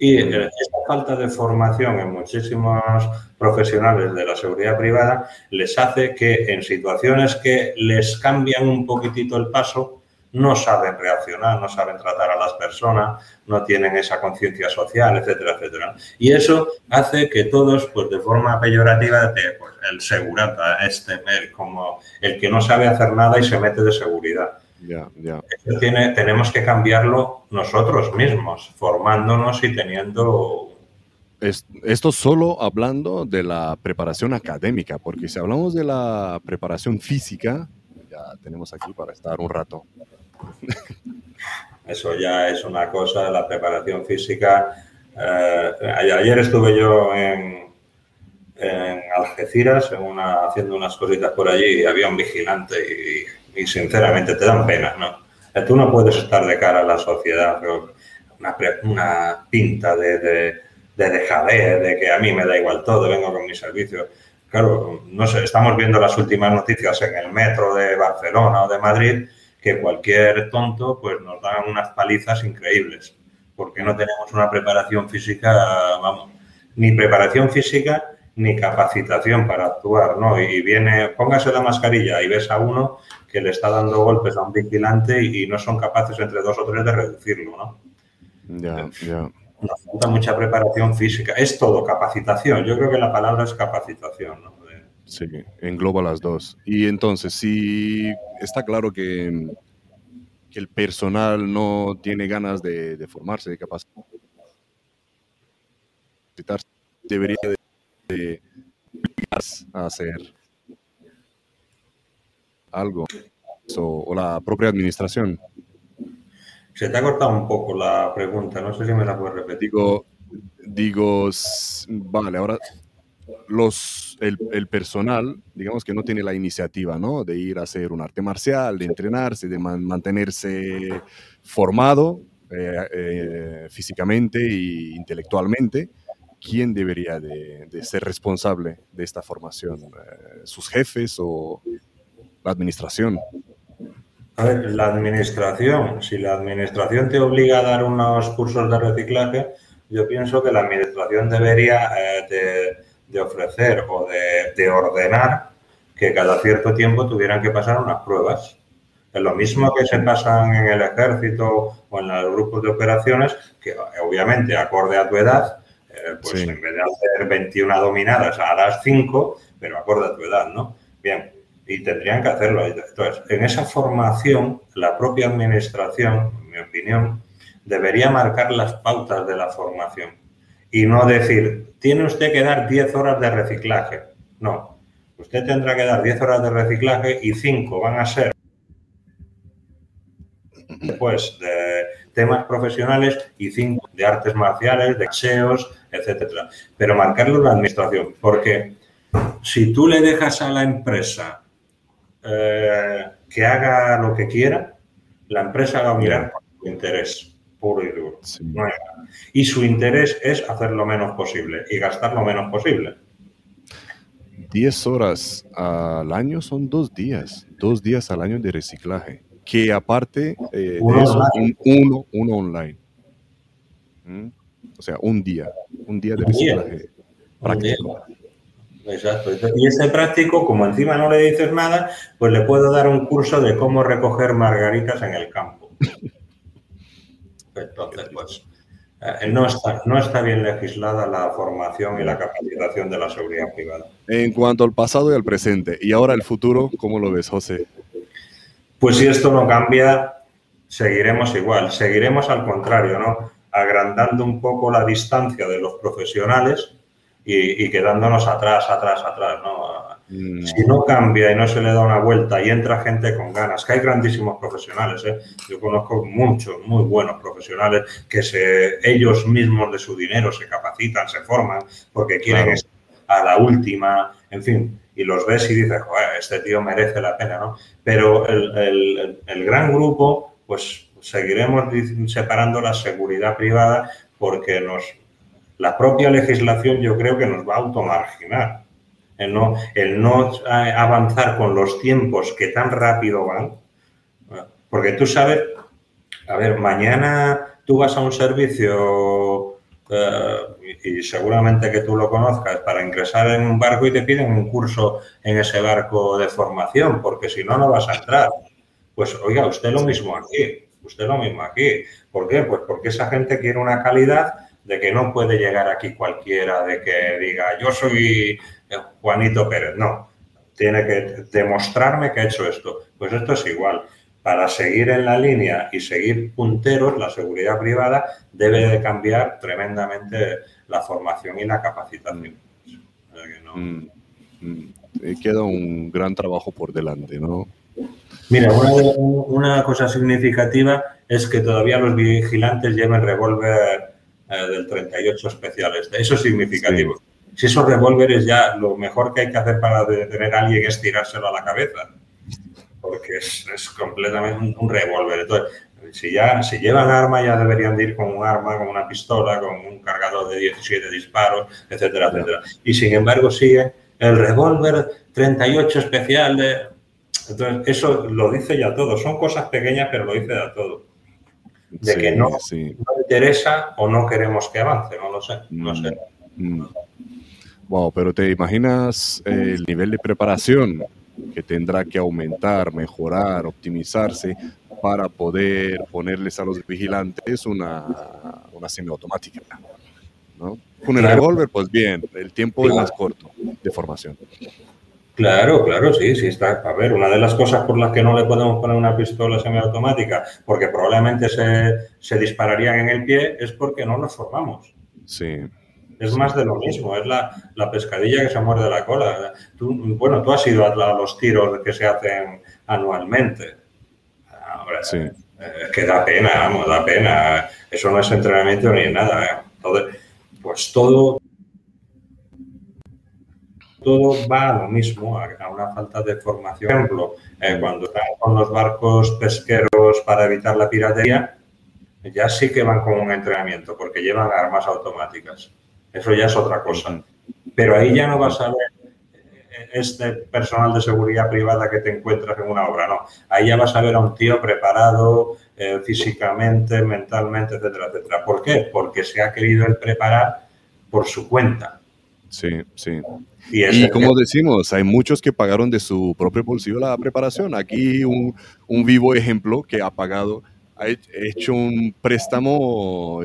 Speaker 2: Y eh, esta falta de formación en muchísimos profesionales de la seguridad privada les hace que en situaciones que les cambian un poquitito el paso, no saben reaccionar, no saben tratar a las personas, no tienen esa conciencia social, etcétera, etcétera. Y eso hace que todos, pues de forma peyorativa, pues, el segurata, este, como el que no sabe hacer nada y se mete de seguridad.
Speaker 1: Ya, ya.
Speaker 2: tiene, tenemos que cambiarlo nosotros mismos, formándonos y teniendo
Speaker 1: esto solo hablando de la preparación académica, porque si hablamos de la preparación física, ya tenemos aquí para estar un rato.
Speaker 2: Eso ya es una cosa, la preparación física. Eh, ayer estuve yo en, Algeciras haciendo unas cositas por allí y había un vigilante y, sinceramente te dan pena, ¿no? Eh, tú no puedes estar de cara a la sociedad, una, una pinta de, de, de dejadez, de que a mí me da igual todo, vengo con mi servicio. Claro, no sé, estamos viendo las últimas noticias en el metro de Barcelona o de Madrid que cualquier tonto pues nos dan unas palizas increíbles, porque no tenemos una preparación física, vamos, ni preparación física ni capacitación para actuar, ¿no? Y viene, póngase la mascarilla y ves a uno que le está dando golpes a un vigilante y, no son capaces entre dos o tres de reducirlo, ¿no?
Speaker 1: Ya, ya.
Speaker 2: Nos falta mucha preparación física. Es todo capacitación. Yo creo que la palabra es capacitación, ¿no?
Speaker 1: Sí, engloba las dos. Y entonces, si está claro que, que el personal no tiene ganas de, formarse, de capacitarse, debería de, a hacer algo, o, la propia administración.
Speaker 2: Se te ha cortado un poco la pregunta, no sé si me la puedes repetir.
Speaker 1: Digo, digo, vale, ahora los, el, personal, digamos que no tiene la iniciativa, ¿no? De ir a hacer un arte marcial, de entrenarse, de mantenerse formado eh, eh, físicamente e intelectualmente, ¿quién debería de, ser responsable de esta formación? Eh, ¿Sus jefes o la administración?
Speaker 2: A ver, la administración, si la administración te obliga a dar unos cursos de reciclaje, yo pienso que la administración debería de, ofrecer o de, ordenar que cada cierto tiempo tuvieran que pasar unas pruebas. Es lo mismo que se pasan en el ejército o en los grupos de operaciones, que obviamente acorde a tu edad, eh, pues en vez de hacer 21 dominadas a las 5, pero acorde a tu edad, ¿no? Bien, y tendrían que hacerlo. Entonces, en esa formación, la propia administración, en mi opinión, debería marcar las pautas de la formación y no decir, tiene usted que dar 10 horas de reciclaje. No, usted tendrá que dar 10 horas de reciclaje y 5 van a ser pues de temas profesionales y 5 de artes marciales, de aseos, etcétera. Pero marcarlo la administración, porque si tú le dejas a la empresa eh, que haga lo que quiera, la empresa va a mirar por su interés puro y duro. y su interés es hacer lo menos posible y gastar lo menos posible.
Speaker 1: 10 horas al año son dos días, dos días al año de reciclaje, que aparte eh, uno, uno, online. ¿Mm? O sea, un día, un día de reciclaje práctico.
Speaker 2: Exacto. Y ese práctico, como encima no le dices nada, pues le puedo dar un curso de cómo recoger margaritas en el campo. Entonces, pues eh, no está, no está bien legislada la formación y la capacitación de la seguridad privada.
Speaker 1: En cuanto al pasado y al presente, y ahora el futuro, ¿cómo lo ves, José?
Speaker 2: Pues si esto no cambia, seguiremos igual, seguiremos al contrario, ¿no? Agrandando un poco la distancia de los profesionales y, quedándonos atrás, atrás, atrás, ¿no? Mm. Si no cambia y no se le da una vuelta y entra gente con ganas, que hay grandísimos profesionales, ¿eh? yo conozco muchos, muy buenos profesionales que se, ellos mismos de su dinero se capacitan, se forman, porque quieren estar a la última, en fin, y los ves y dices, Joder, este tío merece la pena, ¿no? Pero el, el gran grupo, pues seguiremos separando la seguridad privada porque nos, la propia legislación yo creo que nos va a automarginar. El no, el no eh, avanzar con los tiempos que tan rápido van. Porque tú sabes, a ver, mañana tú vas a un servicio eh, y seguramente que tú lo conozcas para ingresar en un barco y te piden un curso en ese barco de formación, porque si no, no vas a entrar. Pues oiga, usted lo mismo aquí, usted lo mismo aquí. ¿Por qué? Pues porque esa gente quiere una calidad de que no puede llegar aquí cualquiera, de que diga yo soy Juanito Pérez. No, tiene que demostrarme que ha hecho esto. Pues esto es igual. Para seguir en la línea y seguir punteros, la seguridad privada debe de cambiar tremendamente la formación y la capacitación.
Speaker 1: Mm, mm. Queda un gran trabajo por delante, ¿no?
Speaker 2: Mira, una, una cosa significativa es que todavía los vigilantes lleven revólver eh, del 38 especiales. Eso es significativo. Si esos revólveres ya lo mejor que hay que hacer para detener a alguien es tirárselo a la cabeza, porque es, completamente un, revólver. Entonces, si ya si llevan arma ya deberían ir con un arma, con una pistola, con un cargador de 17 disparos, etcétera, etcétera. Y sin embargo sigue el revólver 38 especial de... Entonces, eso lo dice ya todo. Son cosas pequeñas, pero lo dice ya todo de que no, interesa o no queremos que avance, no lo sé, no sé. Mm, mm.
Speaker 1: Wow, pero ¿te imaginas el nivel de preparación que tendrá que aumentar, mejorar, optimizarse para poder ponerles a los vigilantes una, una semiautomática? ¿no? Con el revólver, pues bien, el tiempo es más corto de formación.
Speaker 2: Claro, claro, sí, sí está. A ver, una de las cosas por las que no le podemos poner una pistola semiautomática, porque probablemente se, dispararían en el pie, es porque no nos formamos.
Speaker 1: Sí.
Speaker 2: Es más de lo mismo, es la, pescadilla que se muerde la cola. bueno, tú has ido a, los tiros que se hacen anualmente. Ahora, sí. Es que da pena, vamos, da pena. Eso no es entrenamiento ni nada. Entonces, pues todo, todo va a lo mismo, a, una falta de formación. Por ejemplo, eh, cuando están con los barcos pesqueros para evitar la piratería, ya sí que van con un entrenamiento porque llevan armas automáticas. Eso ya es otra cosa. Pero ahí ya no vas a ver este personal de seguridad privada que te encuentras en una obra, no. Ahí ya vas a ver a un tío preparado eh, físicamente, mentalmente, etcétera, etcétera. ¿Por qué? Porque se ha querido él preparar por su cuenta.
Speaker 1: Sí, sí. Y, como decimos, hay muchos que pagaron de su propio bolsillo la preparación. Aquí un, un vivo ejemplo que ha pagado, ha hecho un préstamo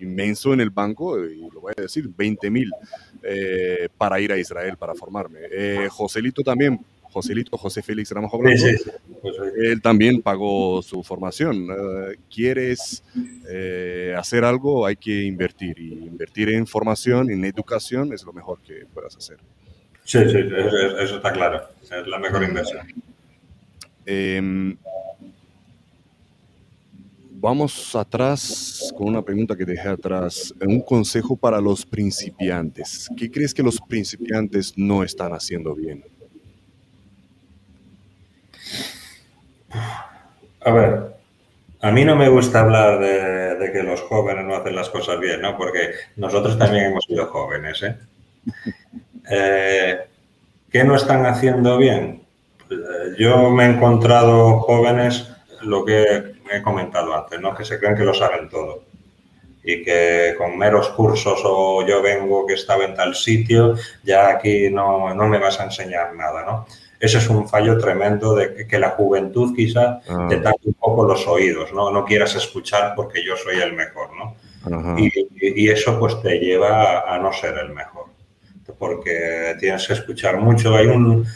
Speaker 1: inmenso en el banco, y lo voy a decir, 20 mil eh, para ir a Israel, para formarme. Eh, Joselito también, Joselito, José Félix Ramos hablando, pues él también pagó su formación. Eh, ¿Quieres hacer algo? Hay que invertir. Y invertir en formación, en educación, es lo mejor que puedas hacer.
Speaker 2: Sí, sí, eso, está claro. Es la mejor inversión.
Speaker 1: Vamos atrás con una pregunta que dejé atrás. Un consejo para los principiantes. ¿Qué crees que los principiantes no están haciendo bien?
Speaker 2: A ver, a mí no me gusta hablar de, que los jóvenes no hacen las cosas bien, ¿no? Porque nosotros también hemos sido jóvenes, ¿eh? eh ¿Qué no están haciendo bien? Eh, yo me he encontrado jóvenes, lo que he comentado antes, ¿no? que se creen que lo saben todo y que con meros cursos o yo vengo que estaba en tal sitio, ya aquí no, no me vas a enseñar nada, ¿no? Ese es un fallo tremendo de que, la juventud quizá ah. te tape un poco los oídos, ¿no? No quieras escuchar porque yo soy el mejor, ¿no? Y, y, eso pues te lleva a no ser el mejor porque tienes que escuchar mucho. Hay un,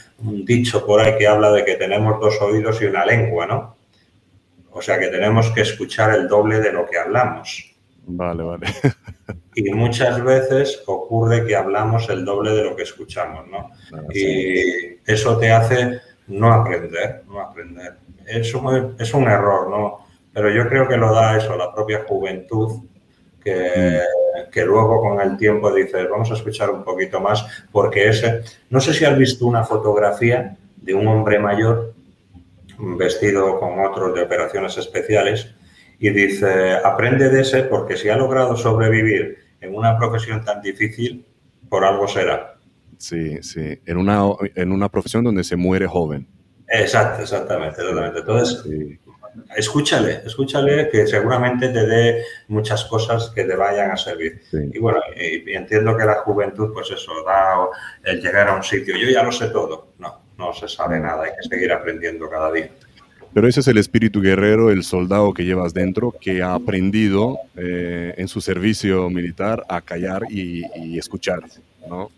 Speaker 2: dicho por ahí que habla de que tenemos dos oídos y una lengua, ¿no? O sea que tenemos que escuchar el doble de lo que hablamos.
Speaker 1: Vale, vale.
Speaker 2: y muchas veces ocurre que hablamos el doble de lo que escuchamos, ¿no? y eso te hace no aprender, no aprender. Es un, es un error, ¿no? Pero yo creo que lo da eso, la propia juventud, que, mm. que, luego con el tiempo dices, vamos a escuchar un poquito más, porque ese, no sé si has visto una fotografía de un hombre mayor vestido con otros de operaciones especiales y dice, aprende de ese porque si ha logrado sobrevivir en una profesión tan difícil, por algo será.
Speaker 1: Sí, sí, en una, en una profesión donde se muere joven.
Speaker 2: Exacto, exactamente, totalmente. Entonces, escúchale, escúchale que seguramente te dé muchas cosas que te vayan a servir. Y bueno, y, entiendo que la juventud, pues eso, da el llegar a un sitio. Yo ya lo sé todo. No, no se sabe nada, hay que seguir aprendiendo cada día.
Speaker 1: Pero ese es el espíritu guerrero, el soldado que llevas dentro, que ha aprendido eh, en su servicio militar a callar y, y escuchar, ¿no?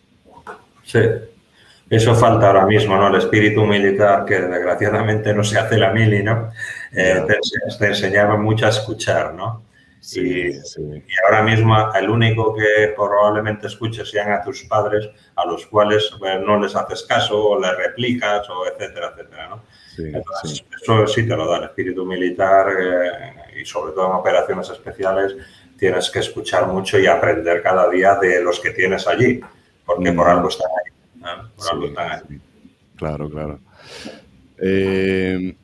Speaker 2: Sí, eso falta ahora mismo, ¿no? El espíritu militar, que desgraciadamente no se hace la mili, ¿no? Eh, te, enseñaba mucho a escuchar, ¿no? Sí, y, ahora mismo el único que probablemente escuches sean a tus padres, a los cuales pues, no les haces caso o les replicas o etcétera, etcétera, ¿no? Entonces, Eso sí te lo da el espíritu militar eh, y sobre todo en operaciones especiales tienes que escuchar mucho y aprender cada día de los que tienes allí, porque por algo están ahí.
Speaker 1: Claro, claro. Eh,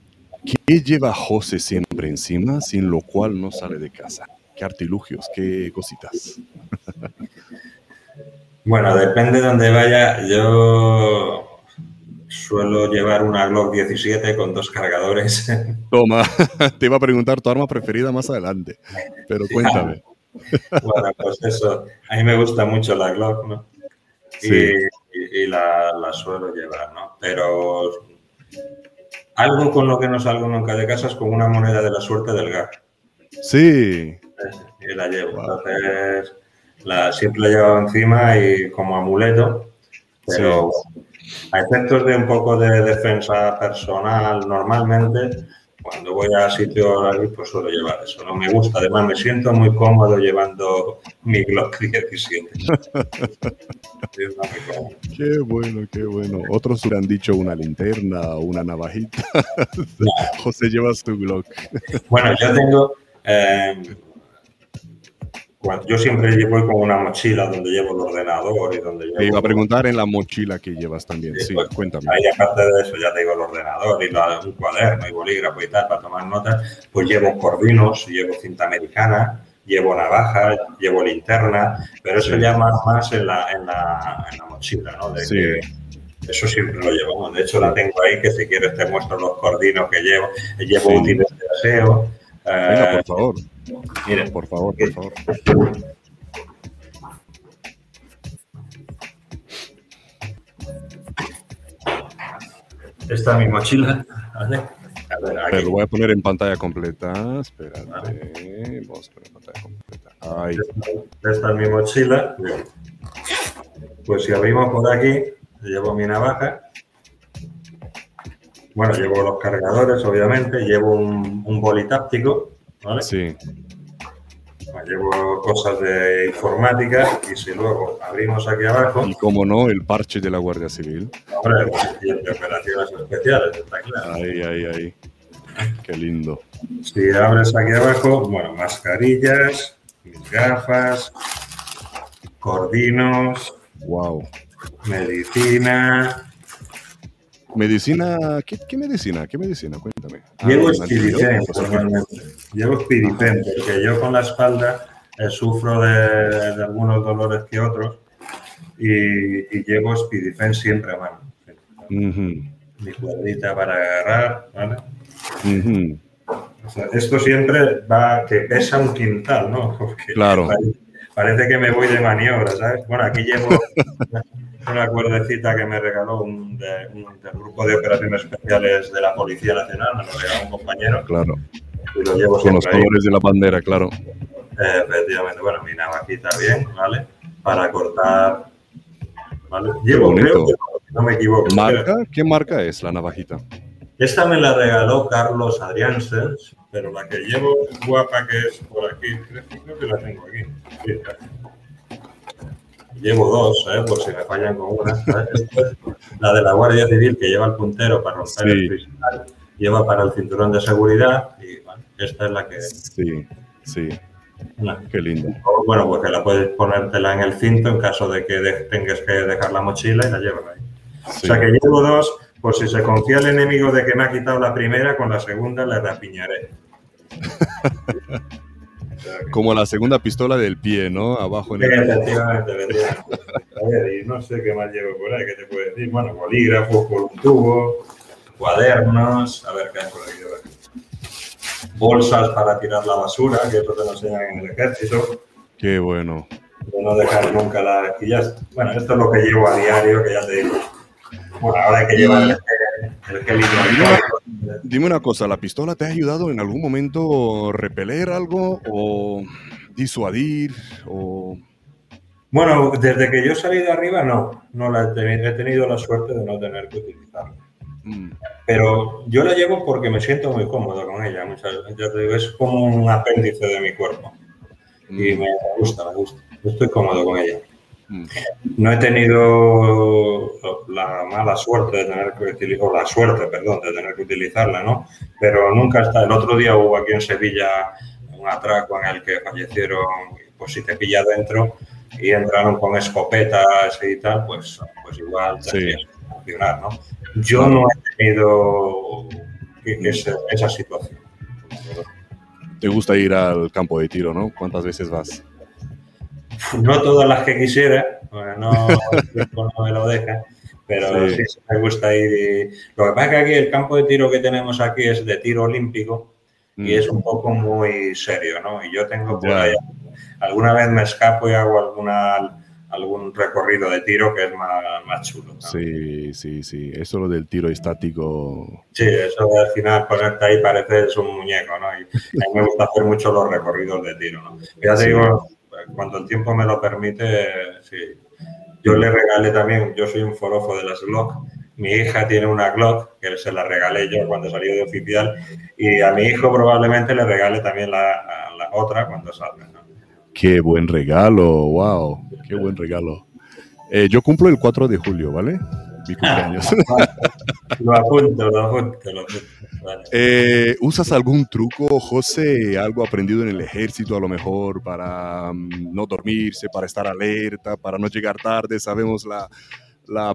Speaker 1: ¿Qué lleva José siempre encima, sin lo cual no sale de casa? ¿Qué artilugios, qué cositas?
Speaker 2: bueno, depende de dónde vaya. Yo suelo llevar una Glock 17 con dos cargadores.
Speaker 1: Toma, te iba a preguntar tu arma preferida más adelante, pero cuéntame.
Speaker 2: bueno, pues eso, a mí me gusta mucho la Glock, ¿no? Sí y, la, suelo llevar, ¿no? Pero algo con lo que no salgo nunca de casa es con una moneda de la suerte del GAC.
Speaker 1: Sí.
Speaker 2: Y la llevo. Entonces, la, siempre la llevo encima y como amuleto, pero a efectos de un poco de defensa personal, normalmente cuando voy a sitio ahí, pues suelo llevar eso. No me gusta, además me siento muy cómodo llevando mi Glock 17.
Speaker 1: qué bueno, qué bueno. Otros han dicho una linterna o una navajita. José lleva su Glock.
Speaker 2: bueno, yo tengo. Eh, yo siempre llevo con una mochila donde llevo el ordenador y donde llevo...
Speaker 1: Te iba a preguntar en la mochila que llevas también, sí, pues, cuéntame.
Speaker 2: Ahí aparte de eso ya tengo el ordenador y un cuaderno y bolígrafo y tal para tomar notas, pues llevo cordinos, llevo cinta americana, llevo navaja, llevo linterna, pero eso ya más, en, la, en, la, en la mochila, ¿no? De que eso siempre lo llevamos. De hecho, la tengo ahí, que si quieres te muestro los cordinos que llevo. Llevo útiles de aseo.
Speaker 1: Venga, por eh, favor. Miren, por favor, por favor.
Speaker 2: Esta es mi mochila. ¿vale?
Speaker 1: Pero lo voy a poner en pantalla completa. Espérate. Vamos a poner en pantalla completa. Ahí.
Speaker 2: Esta es mi mochila. Pues si abrimos por aquí, llevo mi navaja. Bueno, llevo los cargadores, obviamente. Llevo un, un boli táctico. ¿Vale?
Speaker 1: Sí.
Speaker 2: Llevo cosas de informática y si luego abrimos aquí abajo.
Speaker 1: Y como no, el parche de la Guardia Civil.
Speaker 2: Hombre, de operaciones especiales, está claro.
Speaker 1: Ahí, ahí, ahí. Qué lindo.
Speaker 2: Si abres aquí abajo, bueno, mascarillas, mis gafas, cordinos.
Speaker 1: Wow.
Speaker 2: Medicina.
Speaker 1: Medicina, ¿qué, qué medicina? ¿Qué medicina? Cuéntame.
Speaker 2: Llevo ah, Spirifen, Llevo Spirifen, porque yo con la espalda eh, sufro de, de, algunos dolores que otros y, y llevo Spirifen siempre a mano. Mi cuerdita para agarrar, ¿vale? esto siempre va, que pesa un quintal, ¿no?
Speaker 1: Porque claro.
Speaker 2: Parece, que me voy de maniobra, ¿sabes? Bueno, aquí llevo una cuerdecita que me regaló un, del grupo de operaciones especiales de la Policía Nacional, me lo regaló un compañero.
Speaker 1: Claro.
Speaker 2: Y lo llevo
Speaker 1: Con los colores de la bandera, claro.
Speaker 2: efectivamente, bueno, mi navajita bien, ¿vale? Para cortar. ¿vale? Llevo, creo que no me equivoco.
Speaker 1: ¿Marca? ¿Qué marca es la navajita?
Speaker 2: Esta me la regaló Carlos Adriánsens, pero la que llevo guapa que es por aquí, creo, que la tengo aquí. Llevo dos, ¿eh? por si me fallan con una. la de la Guardia Civil que lleva el puntero para romper el cristal, lleva para el cinturón de seguridad y bueno, esta es la que...
Speaker 1: Sí, sí. Qué lindo.
Speaker 2: Bueno, pues que la puedes ponértela en el cinto en caso de que tengas que dejar la mochila y la llevas ahí. O sea que llevo dos por si se confía el enemigo de que me ha quitado la primera, con la segunda le rapiñaré.
Speaker 1: Como la segunda pistola del pie, ¿no? Abajo
Speaker 2: en el... Efectivamente, A ver, y no sé qué más llevo por ahí, ¿qué te puedo decir? Bueno, bolígrafos por un tubo, cuadernos, a ver qué hay por aquí. Bolsas para tirar la basura, que eso te lo enseñan en el ejército.
Speaker 1: Qué bueno.
Speaker 2: De no dejar nunca la... Bueno, esto es lo que llevo a diario, que ya te digo bueno, ahora hay que llevar el,
Speaker 1: Dime una cosa, ¿la pistola te ha ayudado en algún momento a repeler algo o disuadir o...?
Speaker 2: Bueno, desde que yo salí de arriba no, no la he, tenido, he tenido la suerte de no tener que utilizarla. Mm. Pero yo la llevo porque me siento muy cómodo con ella. Muchas veces. es como un apéndice de mi cuerpo. Y mm. me gusta, me gusta. Estoy cómodo con ella. No he tenido la mala suerte de tener que utilizar, o la suerte, perdón, de tener que utilizarla, ¿no? Pero nunca está. El otro día hubo aquí en Sevilla un atraco en el que fallecieron, pues si te pilla dentro y entraron con escopetas y tal, pues, pues igual tendrías sí. que funcionar, ¿no? Yo no he tenido esa, esa situación.
Speaker 1: ¿Te gusta ir al campo de tiro, no? ¿Cuántas veces vas?
Speaker 2: No todas las que quisiera, no, no me lo deja, pero sí. me gusta ir. Lo que pasa es que aquí el campo de tiro que tenemos aquí es de tiro olímpico y mm. es un poco muy serio, ¿no? Y yo tengo por ahí, alguna vez me escapo y hago alguna algún recorrido de tiro que es más, más chulo.
Speaker 1: Sí, sí, sí. Eso lo del tiro estático.
Speaker 2: Sí, eso de al final ponerte ahí pareces un muñeco, ¿no? Y a mí me gusta hacer mucho los recorridos de tiro, ¿no? Ya te digo, cuando el tiempo me lo permite, sí. Yo le regalé también, yo soy un forofo de las Glock, mi hija tiene una Glock que se la regalé yo cuando salió de oficial y a mi hijo probablemente le regale también la, otra cuando salga.
Speaker 1: Qué buen regalo, wow, qué buen regalo. Eh, yo cumplo el 4 de julio, ¿vale? Mi cumpleaños.
Speaker 2: lo apunto, lo apunto, lo apunto.
Speaker 1: Eh, ¿Usas algún truco, José? ¿Algo aprendido en el ejército a lo mejor para mm, no dormirse, para estar alerta, para no llegar tarde? Sabemos la,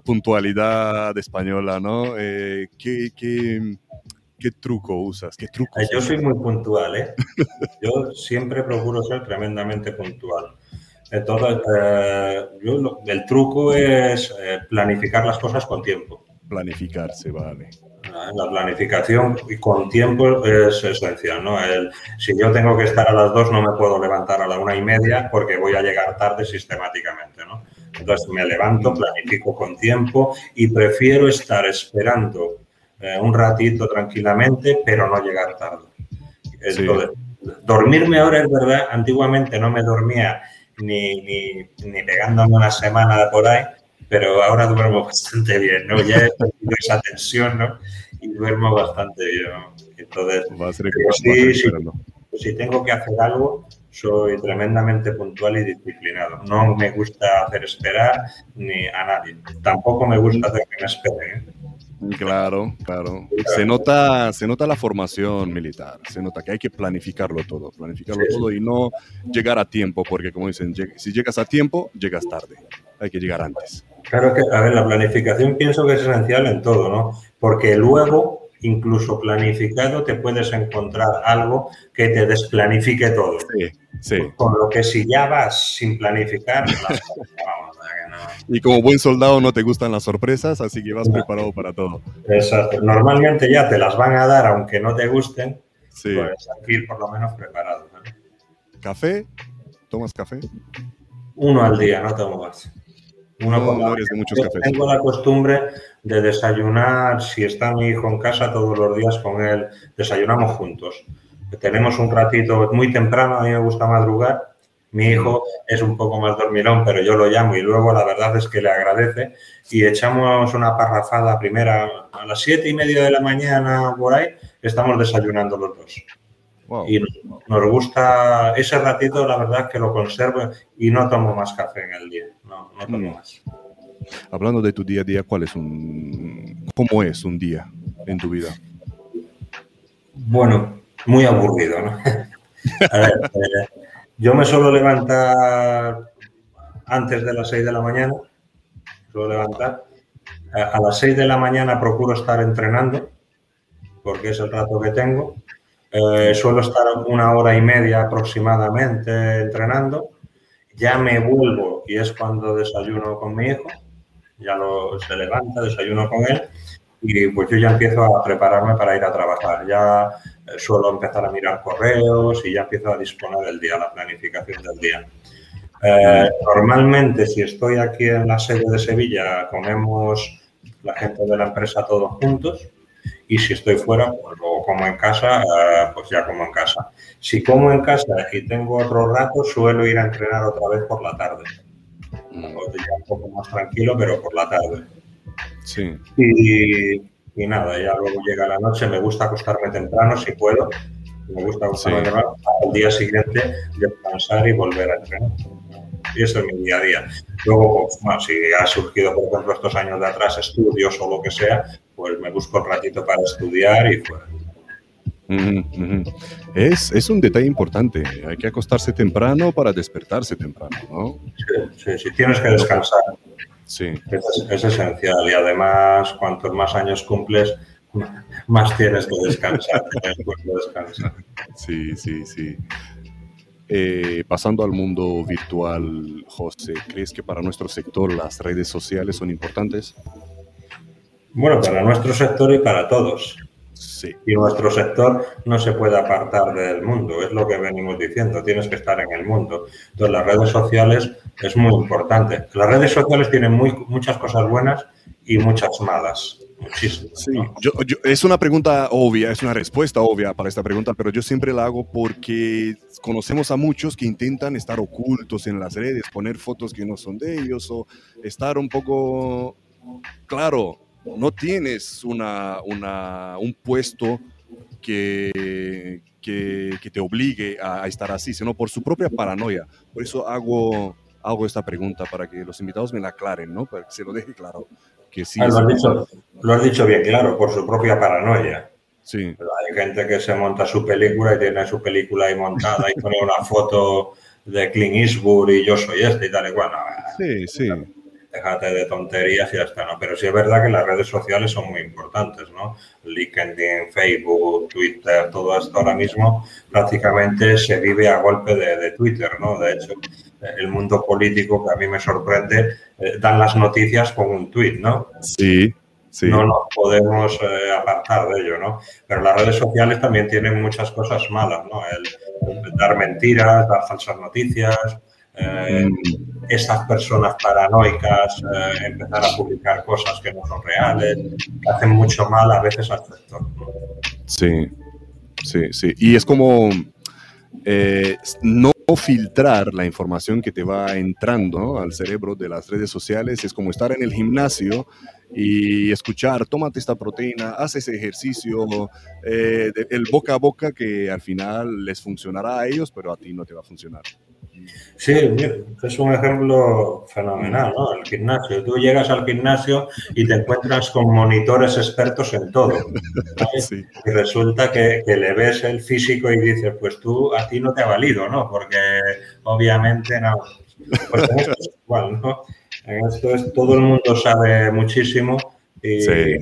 Speaker 1: puntualidad española, ¿no? Eh, ¿qué, ¿Qué truco usas? ¿Qué truco
Speaker 2: yo soy muy puntual, ¿eh? Yo siempre procuro ser tremendamente puntual. Entonces, eh, el truco es eh, planificar las cosas con tiempo.
Speaker 1: Planificarse, vale.
Speaker 2: La planificación y con tiempo es esencial, ¿no? si yo tengo que estar a las dos, no me puedo levantar a la una y media porque voy a llegar tarde sistemáticamente, ¿no? Entonces me levanto, planifico con tiempo y prefiero estar esperando eh, un ratito tranquilamente, pero no llegar tarde. Entonces, dormirme ahora es verdad, antiguamente no me dormía ni, ni, ni pegándome una semana por ahí, pero ahora duermo bastante bien, ¿no? Ya he perdido esa tensión, ¿no? Y duermo bastante bien. Entonces, si tengo que hacer algo, soy tremendamente puntual y disciplinado. No me gusta hacer esperar ni a nadie. Tampoco me gusta hacer que me esperen. ¿eh?
Speaker 1: Claro, claro. Se nota, se nota la formación militar, se nota que hay que planificarlo todo, planificarlo todo y no llegar a tiempo, porque como dicen, si llegas a tiempo, llegas tarde. Hay que llegar antes.
Speaker 2: Claro que, a ver, la planificación pienso que es esencial en todo, ¿no? Porque luego incluso planificado, te puedes encontrar algo que te desplanifique todo.
Speaker 1: Sí, sí.
Speaker 2: Con lo que si ya vas sin planificar,
Speaker 1: Y como buen soldado no te gustan las sorpresas, así que vas preparado para todo.
Speaker 2: Exacto. Normalmente ya te las van a dar aunque no te gusten, sí. pues aquí por lo menos preparado.
Speaker 1: ¿Café? ¿Tomas café?
Speaker 2: Uno al día, no tomo más.
Speaker 1: Uno no, de muchos cafés.
Speaker 2: Tengo la costumbre de desayunar, si está mi hijo en casa todos los días con él, desayunamos juntos. Tenemos un ratito muy temprano, a mí me gusta madrugar. Mi hijo es un poco más dormilón, pero yo lo llamo y luego la verdad es que le agradece y echamos una parrafada primera a las siete y media de la mañana por ahí, estamos desayunando los dos. Y nos gusta ese ratito, la verdad que lo conservo y no tomo más café en el día, no, no tomo mm. más.
Speaker 1: Hablando de tu día a día, ¿cuál es un, cómo es un día en tu vida?
Speaker 2: Bueno, muy aburrido, ¿no? a ver, eh, yo me suelo levantar antes de las 6 de la mañana, suelo levantar. A las 6 de la mañana procuro estar entrenando, porque es el rato que tengo. Eh, suelo estar una hora y media aproximadamente entrenando. Ya me vuelvo y es cuando desayuno con mi hijo ya lo, se levanta, desayuno con él y pues yo ya empiezo a prepararme para ir a trabajar. Ya eh, suelo empezar a mirar correos y ya empiezo a disponer del día, la planificación del día. Eh, normalmente, si estoy aquí en la sede de Sevilla, comemos la gente de la empresa todos juntos y si estoy fuera, pues luego como en casa, eh, pues ya como en casa. Si como en casa y tengo otro rato, suelo ir a entrenar otra vez por la tarde un poco más tranquilo, pero por la tarde.
Speaker 1: Sí.
Speaker 2: Y, nada, ya luego llega la noche, me gusta acostarme temprano si puedo. Me gusta acostarme temprano, al día siguiente descansar y volver a entrenar. Y eso es mi día a día. Luego, pues, si ha surgido, por ejemplo, estos años de atrás estudios o lo que sea, pues me busco un ratito para estudiar y fuera.
Speaker 1: Es, es, un detalle importante. Hay que acostarse temprano para despertarse temprano, ¿no?
Speaker 2: Sí, sí, tienes que descansar.
Speaker 1: Sí.
Speaker 2: Es, esencial y además, cuantos más años cumples, más tienes que descansar.
Speaker 1: Sí, sí, sí. Eh, pasando al mundo virtual, José, ¿crees que para nuestro sector las redes sociales son importantes?
Speaker 2: Bueno, para nuestro sector y para todos. Y nuestro sector no se puede apartar del mundo, es lo que venimos diciendo, tienes que estar en el mundo. Entonces, las redes sociales es muy importante. Las redes sociales tienen muy, muchas cosas buenas y muchas malas. Muchísimas.
Speaker 1: Sí, es una pregunta obvia, es una respuesta obvia para esta pregunta, pero yo siempre la hago porque conocemos a muchos que intentan estar ocultos en las redes, poner fotos que no son de ellos o estar un poco, claro, no tienes una, un puesto que, que, te obligue a, estar así, sino por su propia paranoia. Por eso hago, hago esta pregunta para que los invitados me la aclaren, ¿no? Para que se lo deje claro. Que sí
Speaker 2: ah, lo, has dicho, lo, has dicho, bien claro, por su propia paranoia.
Speaker 1: Sí.
Speaker 2: hay gente que se monta su película y tiene su película ahí montada y pone una foto de Clint Eastwood y yo soy este y tal y cual.
Speaker 1: sí, sí.
Speaker 2: Déjate de tonterías y ya está, ¿no? Pero sí es verdad que las redes sociales son muy importantes, ¿no? LinkedIn, Facebook, Twitter, todo esto ahora mismo prácticamente se vive a golpe de, Twitter, ¿no? De hecho, el mundo político que a mí me sorprende, eh, dan las noticias con un tweet, ¿no?
Speaker 1: Sí, sí.
Speaker 2: No nos podemos eh, apartar de ello, ¿no? Pero las redes sociales también tienen muchas cosas malas, ¿no? el dar mentiras, dar falsas noticias, eh, mm. Esas personas paranoicas eh, empezar a publicar cosas que no son reales, que hacen mucho mal a veces al sector.
Speaker 1: Sí, sí, sí. Y es como eh, no filtrar la información que te va entrando al cerebro de las redes sociales. Es como estar en el gimnasio y escuchar, tómate esta proteína, haz ese ejercicio, el boca a boca que al final les funcionará a ellos, pero a ti no te va a funcionar.
Speaker 2: Sí, es un ejemplo fenomenal, ¿no? El gimnasio. Tú llegas al gimnasio y te encuentras con monitores expertos en todo. Y resulta que, le ves el físico y dices, pues tú, a ti no te ha valido, ¿no? Porque obviamente no. Pues en esto es igual, ¿no? En esto es, todo el mundo sabe muchísimo y,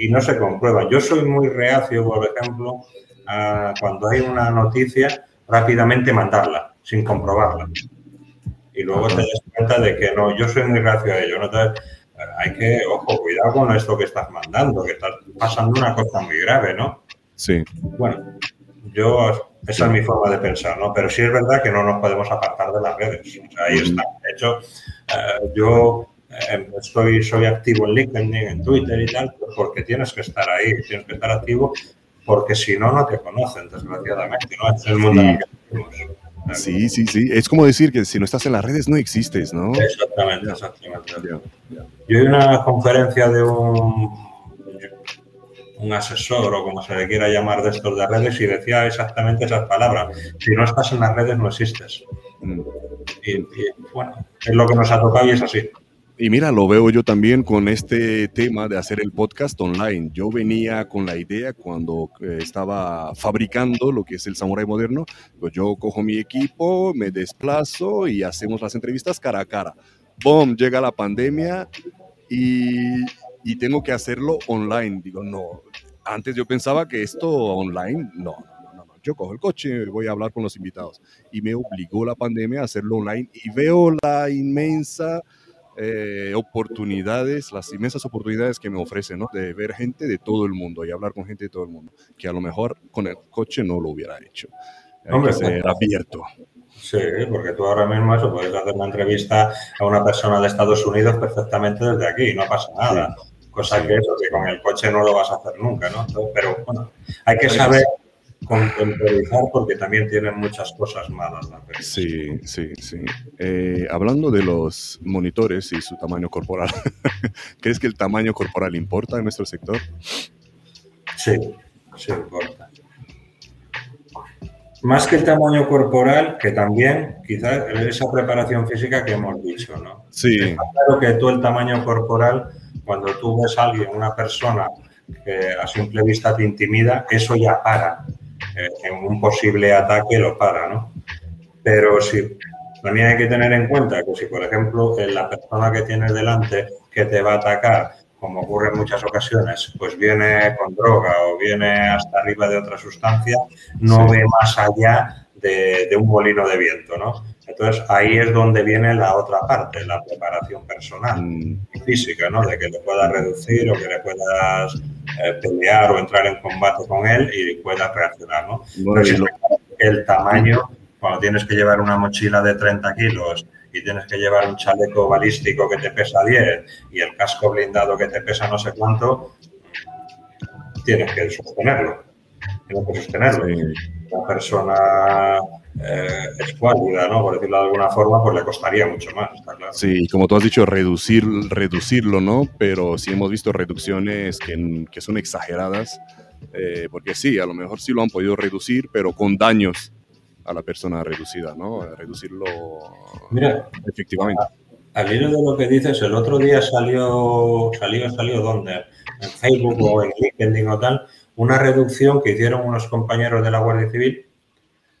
Speaker 2: y no se comprueba. Yo soy muy reacio, por ejemplo, a cuando hay una noticia, rápidamente mandarla sin comprobarla. Y luego te das cuenta de que no, yo soy muy gracio a ello. ¿no? hay que, ojo, cuidado con esto que estás mandando, que estás pasando una cosa muy grave, ¿no?
Speaker 1: Sí.
Speaker 2: Bueno, yo, esa es mi forma de pensar, ¿no? Pero sí es verdad que no nos podemos apartar de las redes. ahí está. De hecho, eh, yo eh, estoy, soy activo en LinkedIn, en Twitter y tal, porque tienes que estar ahí, tienes que estar activo, porque si no, no te conocen, desgraciadamente, ¿no? Es el mundo en el que vivimos.
Speaker 1: Sí, sí, sí. Es como decir que si no estás en las redes no existes, ¿no?
Speaker 2: Exactamente, exactamente. Yo vi una conferencia de un, un asesor o como se le quiera llamar de estos de redes y decía exactamente esas palabras. Si no estás en las redes no existes. Mm. y bueno, es lo que nos ha tocado y es así.
Speaker 1: Y mira, lo veo yo también con este tema de hacer el podcast online. Yo venía con la idea cuando eh, estaba fabricando lo que es el Samurai Moderno, pues yo cojo mi equipo, me desplazo y hacemos las entrevistas cara a cara. ¡Bum! Llega la pandemia y, y tengo que hacerlo online. Digo, no, antes yo pensaba que esto online, no, yo cojo el coche voy a hablar con los invitados. Y me obligó la pandemia a hacerlo online y veo la inmensa eh, oportunidades, las inmensas oportunidades que me ofrecen, ¿no? De ver gente de todo el mundo y hablar con gente de todo el mundo, que a lo mejor con el coche no lo hubiera hecho. Hay que ser abierto.
Speaker 2: Sí, porque tú ahora mismo eso, puedes hacer una entrevista a una persona de Estados Unidos perfectamente desde aquí, no pasa nada. Cosa que eso, que con el coche no lo vas a hacer nunca, ¿no? Pero bueno, hay que saber contemporizar porque también tienen muchas cosas malas.
Speaker 1: Sí, sí, sí. Eh, hablando de los monitores y su tamaño corporal, ¿crees que el tamaño corporal importa en nuestro sector?
Speaker 2: Sí, sí importa. Más que el tamaño corporal, que también, quizás esa preparación física que hemos dicho, ¿no?
Speaker 1: Sí.
Speaker 2: claro que todo el tamaño corporal, cuando tú ves a alguien, una persona que a simple vista te intimida, eso ya para. Eh, en un posible ataque lo para, ¿no? Pero si también hay que tener en cuenta que si, por ejemplo, la persona que tienes delante que te va a atacar, como ocurre en muchas ocasiones, pues viene con droga o viene hasta arriba de otra sustancia, no ve más allá de, un molino de viento, ¿no? Entonces ahí es donde viene la otra parte, la preparación personal y mm. física, ¿no? De que le puedas reducir o que le puedas eh, pelear o entrar en combate con él y puedas reaccionar, ¿no? Pero el tamaño, cuando tienes que llevar una mochila de 30 kilos y tienes que llevar un chaleco balístico que te pesa 10 y el casco blindado que te pesa no sé cuánto, tienes que sostenerlo. Tienes que sostenerlo. La persona eh, escuálida, ¿no? Por decirlo de alguna forma, pues le costaría mucho más, está claro.
Speaker 1: Sí, como tú has dicho, reducir, reducirlo, ¿no? Pero sí hemos visto reducciones que, que son exageradas, eh, porque sí, a lo mejor sí lo han podido reducir, pero con daños a la persona reducida, ¿no? Reducirlo
Speaker 2: Mira,
Speaker 1: efectivamente.
Speaker 2: Al hilo de lo que dices, el otro día salió, salió, salió ¿dónde? En Facebook o en LinkedIn o tal, una reducción que hicieron unos compañeros de la Guardia Civil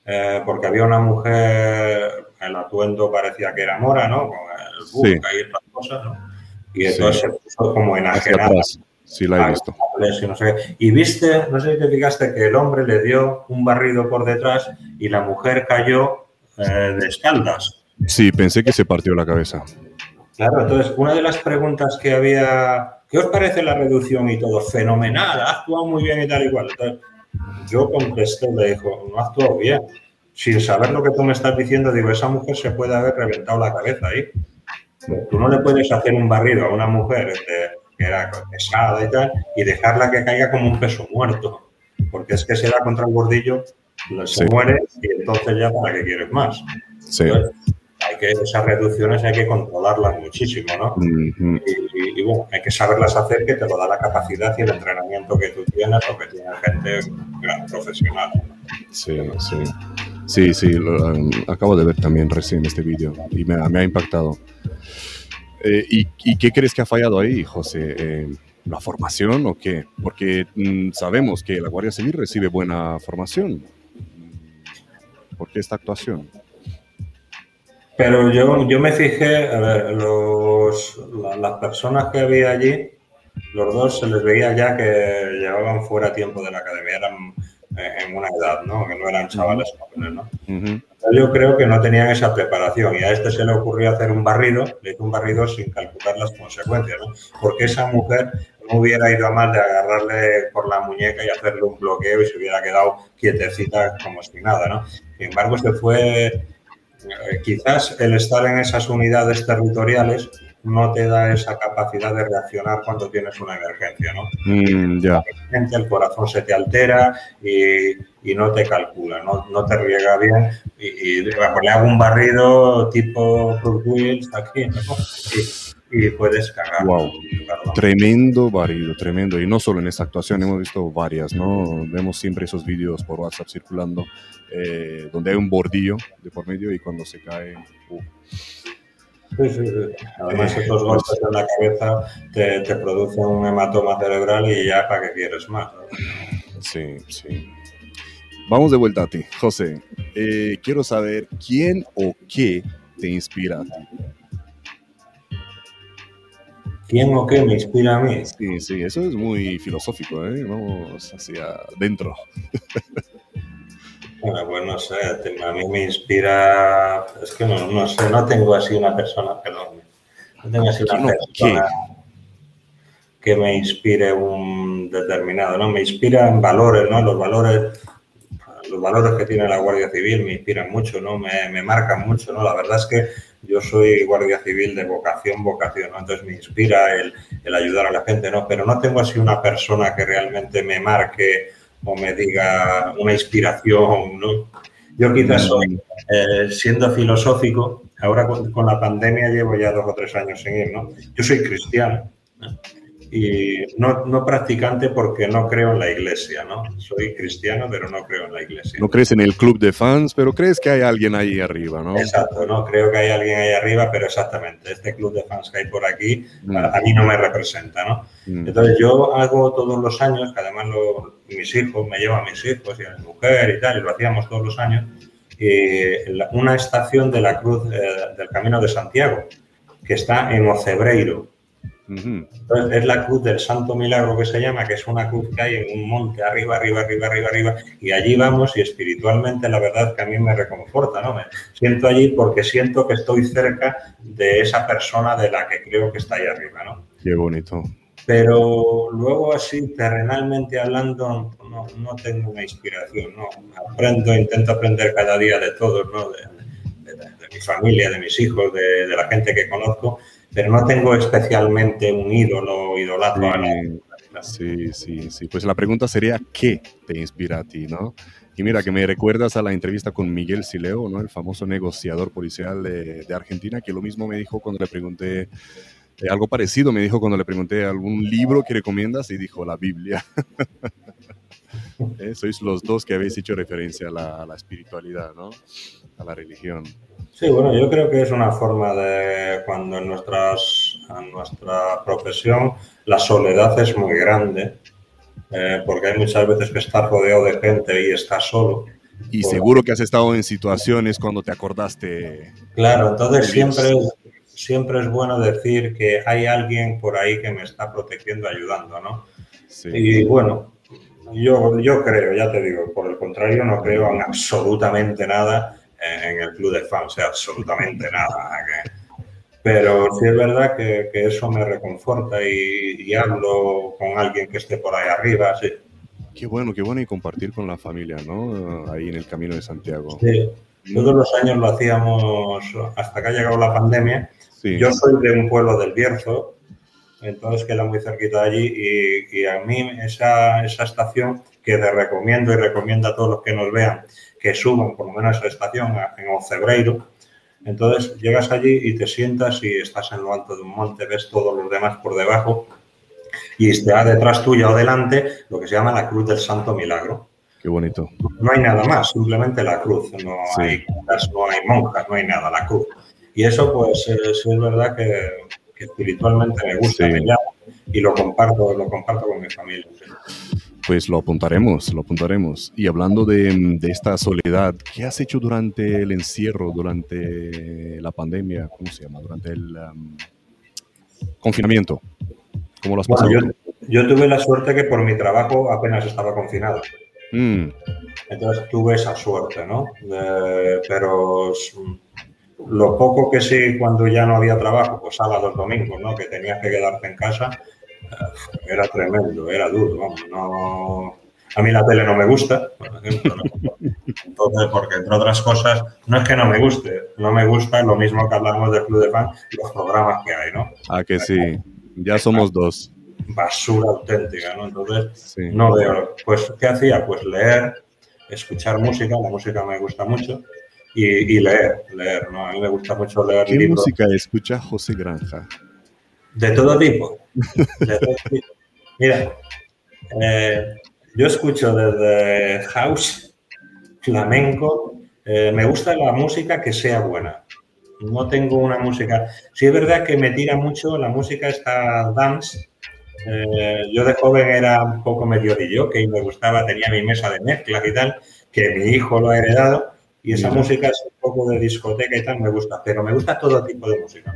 Speaker 2: eh, porque había una mujer el atuendo parecía que era mora, ¿no? Con el burka y otras cosas, ¿no? Y entonces se puso como enajenada.
Speaker 1: Sí, la he visto.
Speaker 2: Y viste, no sé si te fijaste, que el hombre le dio un barrido por detrás y la mujer cayó eh, de espaldas.
Speaker 1: Sí, pensé que se partió la cabeza.
Speaker 2: Claro, entonces una de las preguntas que había, ¿qué os parece la reducción y todo? Fenomenal, ha actuado muy bien y tal y cual. Entonces, yo contesté, le dijo, no ha actuado bien. Sin saber lo que tú me estás diciendo, digo, esa mujer se puede haber reventado la cabeza ahí. Tú no le puedes hacer un barrido a una mujer de que era pesada y tal, y dejarla que caiga como un peso muerto. Porque es que se da contra el bordillo, se muere y entonces ya para qué quieres más.
Speaker 1: Sí.
Speaker 2: hay que, esas reducciones hay que controlarlas muchísimo, ¿no? y, bueno, hay que saberlas hacer que te lo da la capacidad y el entrenamiento que tú tienes o que tiene gente gran profesional.
Speaker 1: Sí, sí. Sí, sí, um, acabo de ver también recién este vídeo y me, me ha impactado. Eh, y, qué crees que ha fallado ahí, José? Eh, ¿La formación o qué? Porque mm, sabemos que la Guardia Civil recibe buena formación. ¿Por qué esta actuación?
Speaker 2: Pero yo, yo me fijé, a ver, los, las personas que había allí, los dos se les veía ya que llevaban fuera tiempo de la academia, eran eh, en una edad, ¿no? Que no eran chavales jóvenes, ¿no? Yo creo que no tenían esa preparación y a este se le ocurrió hacer un barrido, le hizo un barrido sin calcular las consecuencias, ¿no? Porque esa mujer no hubiera ido a más de agarrarle por la muñeca y hacerle un bloqueo y se hubiera quedado quietecita como si nada, ¿no? Sin embargo, se fue, quizás el estar en esas unidades territoriales no te da esa capacidad de reaccionar cuando tienes una emergencia, ¿no?
Speaker 1: Mm, ya.
Speaker 2: El corazón se te altera y, no te calcula, no, no te riega bien y, y le hago un barrido tipo Bruce aquí, ¿no? y, puedes cagar.
Speaker 1: Wow. Tremendo barrido, tremendo. Y no solo en esta actuación, hemos visto varias, ¿no? Vemos siempre esos vídeos por WhatsApp circulando eh, donde hay un bordillo de por medio y cuando se cae... Uh,
Speaker 2: Sí, sí, sí. Además, eh, estos golpes en la cabeza te, producen un hematoma cerebral y ya para qué quieres más.
Speaker 1: Sí, sí. Vamos de vuelta a ti, José. Eh, quiero saber quién o qué te inspira a ti.
Speaker 2: ¿Quién o qué me inspira a mí?
Speaker 1: Sí, sí, eso es muy filosófico, ¿eh? Vamos hacia adentro.
Speaker 2: Bueno, pues no sé, a mí me inspira, es que no, no sé, no tengo así una persona, perdón, no tengo así una persona que me inspire un determinado, ¿no? Me inspira en valores, ¿no? Los valores, los valores que tiene la Guardia Civil me inspiran mucho, ¿no? Me, me marcan mucho, ¿no? La verdad es que yo soy Guardia Civil de vocación, vocación, ¿no? Entonces me inspira el, el ayudar a la gente, ¿no? Pero no tengo así una persona que realmente me marque o me diga una inspiración, ¿no? Yo quizás soy, eh, siendo filosófico, ahora con, la pandemia llevo ya dos o tres años sin ir, ¿no? Yo soy cristiano y no, no, practicante porque no creo en la iglesia, ¿no? Soy cristiano, pero no creo en la iglesia.
Speaker 1: No crees en el club de fans, pero crees que hay alguien ahí arriba, ¿no?
Speaker 2: Exacto, no creo que hay alguien ahí arriba, pero exactamente, este club de fans que hay por aquí, mm. a, mí no me representa, ¿no? Mm. Entonces yo hago todos los años, que además mis hijos, me llevan a mis hijos y a mi mujer y tal, y lo hacíamos todos los años, una estación de la Cruz eh, del Camino de Santiago, que está en Ocebreiro, entonces, es la cruz del Santo Milagro que se llama, que es una cruz que hay en un monte arriba, arriba, arriba, arriba, arriba, y allí vamos y espiritualmente la verdad que a mí me reconforta, ¿no? Me siento allí porque siento que estoy cerca de esa persona de la que creo que está ahí arriba, ¿no?
Speaker 1: Qué bonito.
Speaker 2: Pero luego así, terrenalmente hablando, no, no tengo una inspiración, ¿no? Aprendo, intento aprender cada día de todos, ¿no? De, mi familia, de mis hijos, de, de la gente que conozco, pero no tengo especialmente un ídolo, idolatro
Speaker 1: sí, Sí, sí, Pues la pregunta sería, ¿qué te inspira a ti? Y mira, que me recuerdas a la entrevista con Miguel Sileo, ¿no? El famoso negociador policial de, Argentina, que lo mismo me dijo cuando le pregunté, eh, algo parecido me dijo cuando le pregunté algún libro que recomiendas y dijo la Biblia. ¿Eh? Sois los dos que habéis hecho referencia a la, a la espiritualidad, ¿no? A la religión.
Speaker 2: Sí, bueno, yo creo que es una forma de cuando en, nuestras, en nuestra profesión la soledad es muy grande, eh, porque hay muchas veces que estás rodeado de gente y estás solo.
Speaker 1: Y seguro que has estado en situaciones cuando te acordaste.
Speaker 2: Claro, entonces siempre, siempre es bueno decir que hay alguien por ahí que me está protegiendo, ayudando, ¿no? Y bueno, yo, yo creo, ya te digo, por el contrario, no creo en absolutamente nada en el club de fans, o sea, absolutamente nada. Pero sí es verdad que, que eso me reconforta y, y, hablo con alguien que esté por ahí arriba, sí.
Speaker 1: Qué bueno, qué bueno y compartir con la familia, ¿no? Ahí en el Camino de Santiago.
Speaker 2: Sí, todos los años lo hacíamos hasta que ha llegado la pandemia. Yo soy de un pueblo del Bierzo, entonces queda muy cerquita de allí y, y, a mí esa, esa estación que te recomiendo y recomiendo a todos los que nos vean que suban por lo menos a esa estación en Ocebreiro. Entonces llegas allí y te sientas y estás en lo alto de un monte, ves todos los demás por debajo y está detrás tuya o delante lo que se llama la Cruz del Santo Milagro.
Speaker 1: Qué bonito.
Speaker 2: No hay nada más, simplemente la cruz. No hay no hay monjas, no hay nada, la cruz. Y eso, pues, es, es verdad que, que, espiritualmente me gusta, sí. me llama, y lo comparto, lo comparto con mi familia. Sí.
Speaker 1: Pues lo apuntaremos, lo apuntaremos. Y hablando de, de, esta soledad, ¿qué has hecho durante el encierro, durante la pandemia? ¿Cómo se llama? Durante el um, confinamiento. ¿Cómo lo has pasado?
Speaker 2: Bueno, yo, yo, tuve la suerte que por mi trabajo apenas estaba confinado. Mm. Entonces tuve esa suerte, ¿no? Eh, pero lo poco que sí cuando ya no había trabajo, pues sábados, domingos, ¿no? Que tenías que quedarte en casa, era tremendo, era duro, vamos, no... A mí la tele no me gusta, por ejemplo, ¿no? Entonces, porque entre otras cosas, no es que no me guste, no me gusta lo mismo que hablamos del Club de Fan, los programas que hay, ¿no?
Speaker 1: Ah, que sí, ya somos dos.
Speaker 2: Basura auténtica, ¿no? Entonces, sí. no veo, pues, ¿qué hacía? Pues leer, escuchar música, la música me gusta mucho, y, y leer, leer, ¿no? A mí me gusta mucho leer
Speaker 1: ¿Qué libros. música escucha José Granja?
Speaker 2: De todo tipo. De todo tipo. Mira, eh, yo escucho desde house, flamenco, eh, me gusta la música que sea buena. No tengo una música. Sí es verdad que me tira mucho la música esta dance. Eh, yo de joven era un poco medio de que me gustaba, tenía mi mesa de mezclas y tal, que mi hijo lo ha heredado y esa música es un poco de discoteca y tal, me gusta, pero me gusta todo tipo de música.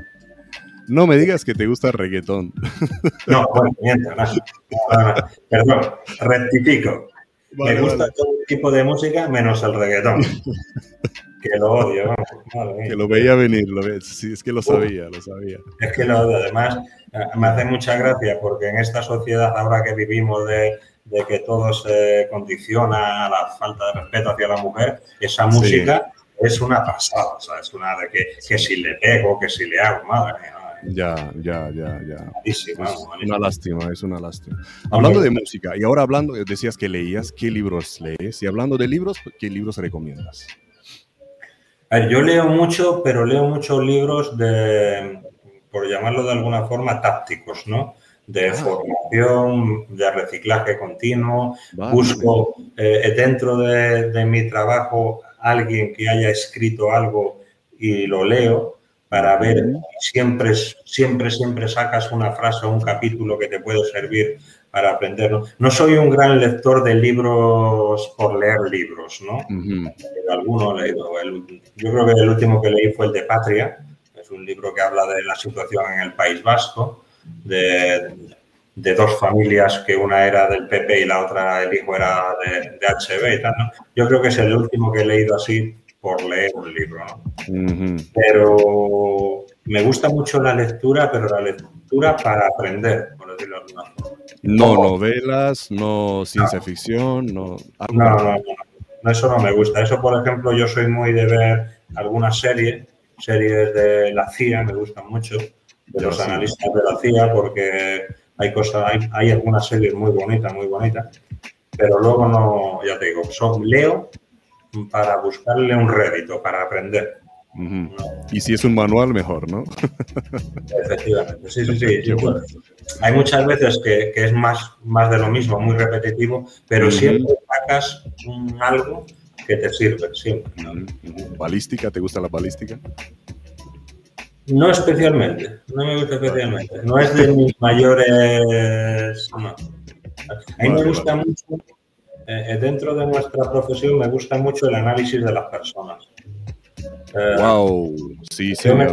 Speaker 1: No me digas que te gusta el reggaetón.
Speaker 2: No, bueno, miento, no, no, no, perdón, rectifico. Vale, me gusta vale. todo tipo de música menos el reggaetón. que lo odio, vamos.
Speaker 1: Que lo veía venir, lo ve... sí, es que lo sabía, lo sabía.
Speaker 2: Es que lo odio. Además, me hace mucha gracia porque en esta sociedad ahora que vivimos de, de que todo se condiciona a la falta de respeto hacia la mujer, esa música sí. es una pasada, ¿sabes? Una de que, que si le pego, que si le hago, madre mía.
Speaker 1: Ya, ya, ya, ya. Es una lástima, es una lástima. Hablando de música, y ahora hablando, decías que leías, ¿qué libros lees? Y hablando de libros, ¿qué libros recomiendas?
Speaker 2: A ver, yo leo mucho, pero leo muchos libros de, por llamarlo de alguna forma, tácticos, ¿no? De ah. formación, de reciclaje continuo. Vale. Busco eh, dentro de, de mi trabajo alguien que haya escrito algo y lo leo para ver, siempre, siempre, siempre sacas una frase o un capítulo que te puede servir para aprender. No, no soy un gran lector de libros por leer libros, ¿no? Uh -huh. Alguno he leído. El, yo creo que el último que leí fue el de Patria, es un libro que habla de la situación en el País Vasco, de, de dos familias que una era del PP y la otra, el hijo era de, de HB y tal, ¿no? Yo creo que es el último que he leído así por leer un libro, ¿no? Uh -huh. Pero me gusta mucho la lectura, pero la lectura para aprender, por decirlo de alguna forma.
Speaker 1: No novelas, no ciencia no. ficción, no...
Speaker 2: No, no, no, no, eso no me gusta. Eso, por ejemplo, yo soy muy de ver algunas series, series de la CIA, me gustan mucho, de los analistas de la CIA, porque hay cosas, hay, hay algunas series muy bonitas, muy bonitas, pero luego no, ya te digo, son, leo para buscarle un rédito, para aprender.
Speaker 1: Uh -huh. Y si es un manual, mejor, ¿no?
Speaker 2: Efectivamente, sí, sí, sí. sí bueno. Hay muchas veces que, que, es más, más de lo mismo, muy repetitivo, pero uh -huh. siempre sacas un algo que te sirve, siempre.
Speaker 1: Uh -huh. ¿Balística? ¿Te gusta la balística?
Speaker 2: No especialmente, no me gusta especialmente. No es de mis mayores... No. A mí vale, me gusta vale. mucho eh, dentro de nuestra profesión me gusta mucho el análisis de las personas.
Speaker 1: wow, sí, sí.
Speaker 2: Me,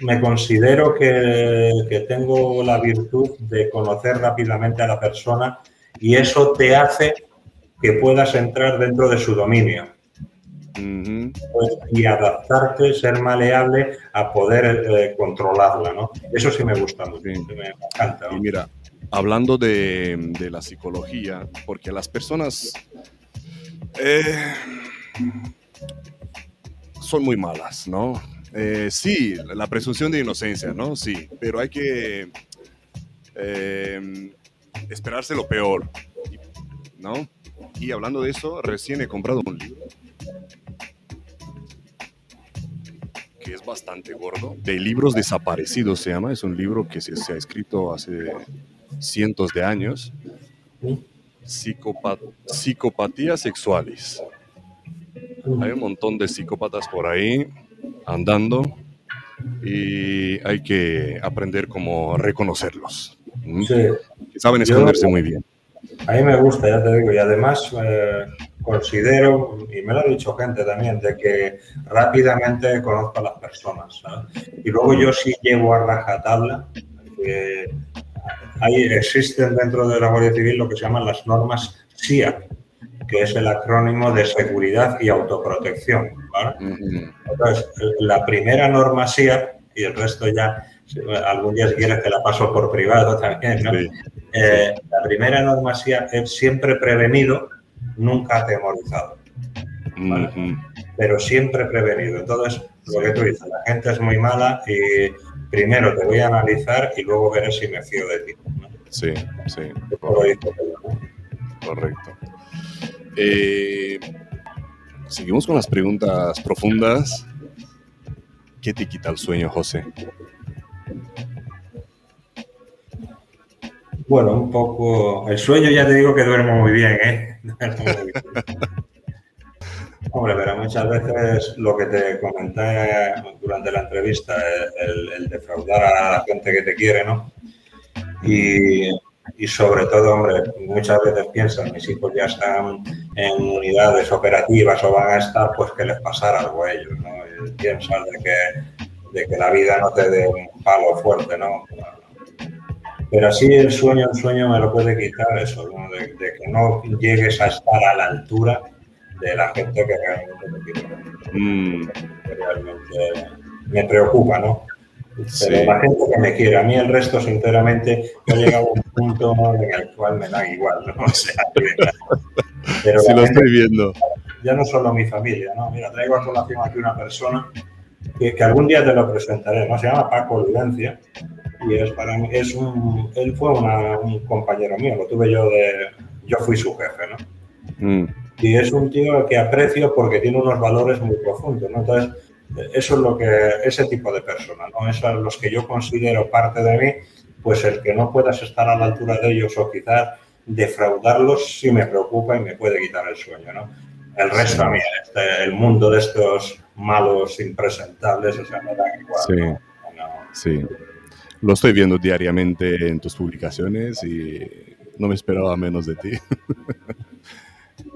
Speaker 2: me, considero que, que tengo la virtud de conocer rápidamente a la persona y eso te hace que puedas entrar dentro de su dominio. Pues, y adaptarte, ser maleable a poder eh, controlarla, ¿no? Eso sí me gusta mucho, me encanta.
Speaker 1: Y mira, hablando de, la psicología, porque las personas eh, son muy malas, ¿no? Eh, sí, la presunción de inocencia, ¿no? Sí, pero hay que esperarse lo peor, ¿no? Y hablando de eso, recién he comprado un libro que es bastante gordo, de libros desaparecidos se llama, es un libro que se, ha escrito hace cientos de años. psicopatías sexuales. Hay un montón de psicópatas por ahí andando y hay que aprender cómo reconocerlos. Saben esconderse muy bien.
Speaker 2: A mí me gusta, ya te digo, y además eh, considero, y me lo ha dicho gente también, de que rápidamente conozco a las personas. Y luego yo sí llevo a rajatabla, que hay, existen dentro de la Guardia Civil lo que se llaman las normas SIAP, que es el acrónimo de seguridad y autoprotección. Entonces, la primera norma SIAP, y el resto ya algún día si quieres te la paso por privado también, ¿no? Eh, la primera norma es siempre prevenido, nunca atemorizado. Pero siempre prevenido. Entonces, lo que tú dices, la gente es muy mala y primero te voy a analizar y luego veré si me fío de ti.
Speaker 1: Sí, sí. Correcto. Correcto. Eh, seguimos con las preguntas profundas. ¿Qué te quita el sueño, José?
Speaker 2: Bueno, un poco. El sueño ya te digo que duermo muy bien, ¿eh? Hombre, pero muchas veces lo que te comenté durante la entrevista, el, el defraudar a la gente que te quiere, ¿no? Y, y, sobre todo, hombre, muchas veces piensan, mis hijos ya están en unidades operativas o van a estar, pues que les pasara algo a ellos, ¿no? Y piensan de que, de que la vida no te dé un palo fuerte, ¿no? Pero así el sueño, el sueño me lo puede quitar eso, de, que no llegues a estar a la altura de la gente que realmente. Mm. realmente me preocupa, ¿no? Pero la gente que me quiere, a mí el resto, sinceramente, no llega a un punto en el cual me da igual, ¿no? O sea,
Speaker 1: pero sí, lo estoy viendo.
Speaker 2: Ya no solo mi familia, ¿no? Mira, traigo a colación aquí una persona que, que, algún día te lo presentaré, ¿no? Se llama Paco Ludencia y es para mí, es un, él fue un compañero mío, lo tuve yo de, yo fui su jefe, ¿no? Mm. Y es un tío que aprecio porque tiene unos valores muy profundos, ¿no? Entonces, eso es lo que, ese tipo de persona, ¿no? Esos son los que yo considero parte de mí, pues el que no puedas estar a la altura de ellos o quizás defraudarlos sí me preocupa y me puede quitar el sueño, ¿no? El resto a mí, este, el mundo de estos malos impresentables, o sea, me da igual.
Speaker 1: Sí, sí lo estoy viendo diariamente en tus publicaciones y no me esperaba menos de ti.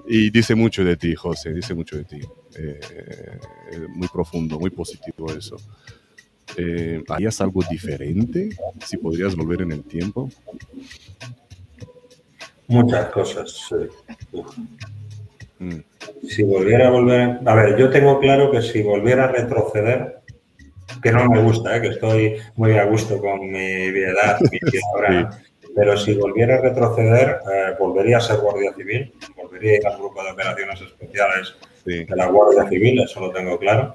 Speaker 1: y dice mucho de ti, José, dice mucho de ti. Eh, muy profundo, muy positivo eso. Eh, ¿Harías algo diferente si podrías volver en el tiempo?
Speaker 2: Muchas cosas. Mm. Si volviera a volver, a ver, yo tengo claro que si volviera a retroceder, que no me gusta, ¿eh? que estoy muy a gusto con mi edad, mi ahora. Pero si volviera a retroceder, eh, volvería a ser Guardia Civil, volvería a ir al grupo de operaciones especiales de la Guardia Civil, eso lo tengo claro.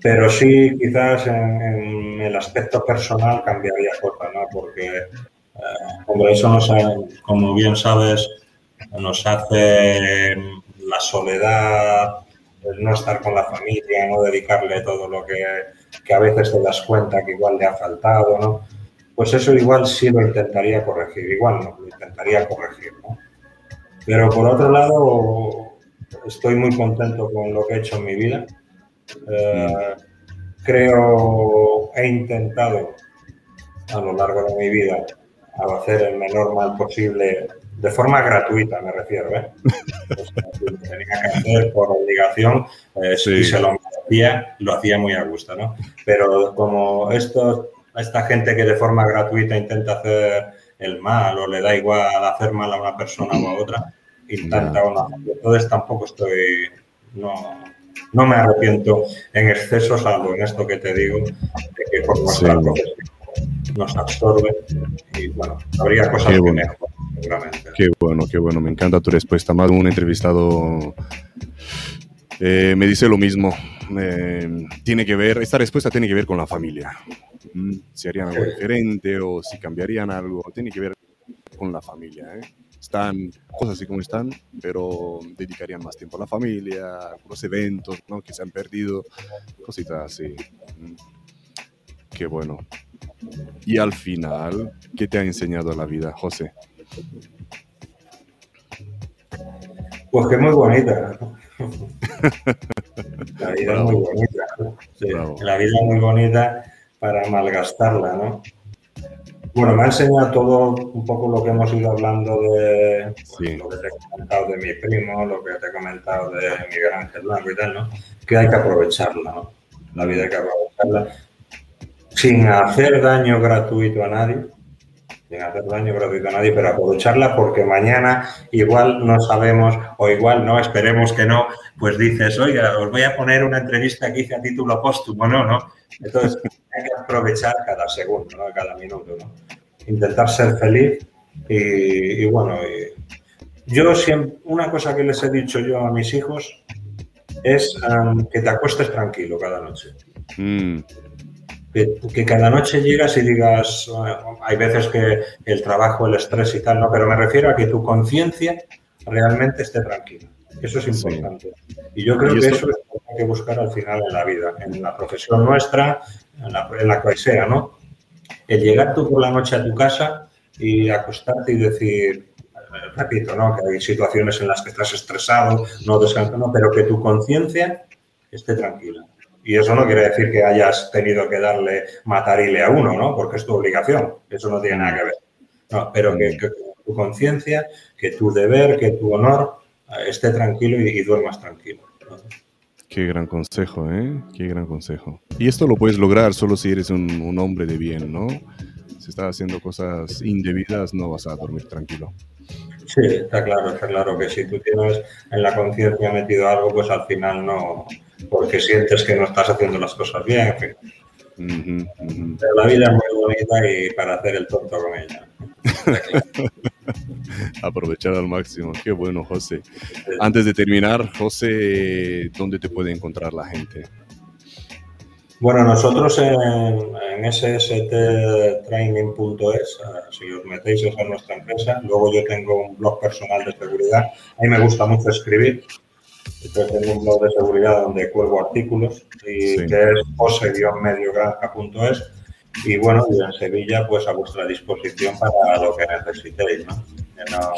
Speaker 2: Pero sí, quizás en, el aspecto personal cambiaría cosas, ¿no? Porque, eh, como eso nos, como bien sabes, nos hace la soledad, el no estar con la familia, no dedicarle todo lo que que a veces te das cuenta que igual le ha faltado, ¿no? Pues eso igual sí lo intentaría corregir, igual no, lo intentaría corregir, ¿no? Pero por otro lado, estoy muy contento con lo que he hecho en mi vida. Eh, creo, he intentado a lo largo de mi vida hacer el menor mal posible de forma gratuita, me refiero. ¿eh? tenía que hacer por obligación eh, si se lo hacía, lo hacía muy a gusto. ¿no? Pero como esto, esta gente que de forma gratuita intenta hacer el mal o le da igual hacer mal a una persona o a otra, intenta o no. Entonces tampoco estoy, no, no me arrepiento en exceso, salvo en esto que te digo, de que por nuestra profesión nos absorbe y bueno, habría cosas que mejor, seguramente.
Speaker 1: Qué bueno, qué bueno, me encanta tu respuesta. Más un entrevistado eh, me dice lo mismo. Eh, tiene que ver, esta respuesta tiene que ver con la familia. Mm, si harían algo diferente o si cambiarían algo, tiene que ver con la familia. ¿eh? Están cosas así como están, pero dedicarían más tiempo a la familia, a los eventos ¿no? que se han perdido, cositas así. Mm, qué bueno. Y al final, ¿qué te ha enseñado la vida, José?
Speaker 2: Pues que muy bonita. La vida es muy bonita. La vida es muy bonita para malgastarla, ¿no? Bueno, me ha enseñado todo un poco lo que hemos ido hablando de lo que te he comentado de mi primo, lo que te he comentado de Miguel Ángel Blanco y tal, ¿no? Que hay que aprovecharla, ¿no? La vida hay que aprovecharla sin hacer daño gratuito a nadie, sin hacer daño gratuito a nadie, pero aprovecharla porque mañana igual no sabemos o igual no, esperemos que no, pues dices, oiga, os voy a poner una entrevista que hice a título póstumo, no, no. Entonces hay que aprovechar cada segundo, ¿no? cada minuto, ¿no? intentar ser feliz y, bueno, yo siempre, una cosa que les he dicho yo a mis hijos es que te acuestes tranquilo cada noche. Mm que, cada noche llegas y digas, hay veces que el trabajo, el estrés y tal, no, pero me refiero a que tu conciencia realmente esté tranquila. Eso es importante. Y yo creo que eso es lo que hay que buscar al final en la vida, en la profesión nuestra, en la, en la que sea, ¿no? El llegar tú por la noche a tu casa y acostarte y decir, repito, ¿no? Que hay situaciones en las que estás estresado, no descansando, pero que tu conciencia esté tranquila. Y eso no quiere decir que hayas tenido que darle matarile a uno, ¿no? Porque es tu obligación. Eso no tiene nada que ver. No, pero que, tu conciencia, que tu deber, que tu honor eh, esté tranquilo y, duermas tranquilo.
Speaker 1: Qué gran consejo, ¿eh? Qué gran consejo. Y esto lo puedes lograr solo si eres un, hombre de bien, ¿no? Si estás haciendo cosas indebidas, no vas a dormir tranquilo.
Speaker 2: Sí, está claro, está claro que si tú tienes en la conciencia metido algo, pues al final no, porque sientes que no estás haciendo las cosas bien. Pero la vida es muy bonita y para hacer el tonto con ella.
Speaker 1: Aprovechar al máximo. Qué bueno, José. Antes de terminar, José, ¿dónde te puede encontrar la gente?
Speaker 2: Bueno, nosotros en, en ssttraining.es, si os metéis, esa es nuestra empresa. Luego yo tengo un blog personal de seguridad. A mí me gusta mucho escribir. Entonces tengo un blog de seguridad donde cuelgo artículos y que es ose-mediogranja.es y bueno, y en Sevilla pues a vuestra disposición para lo que necesitéis, ¿no?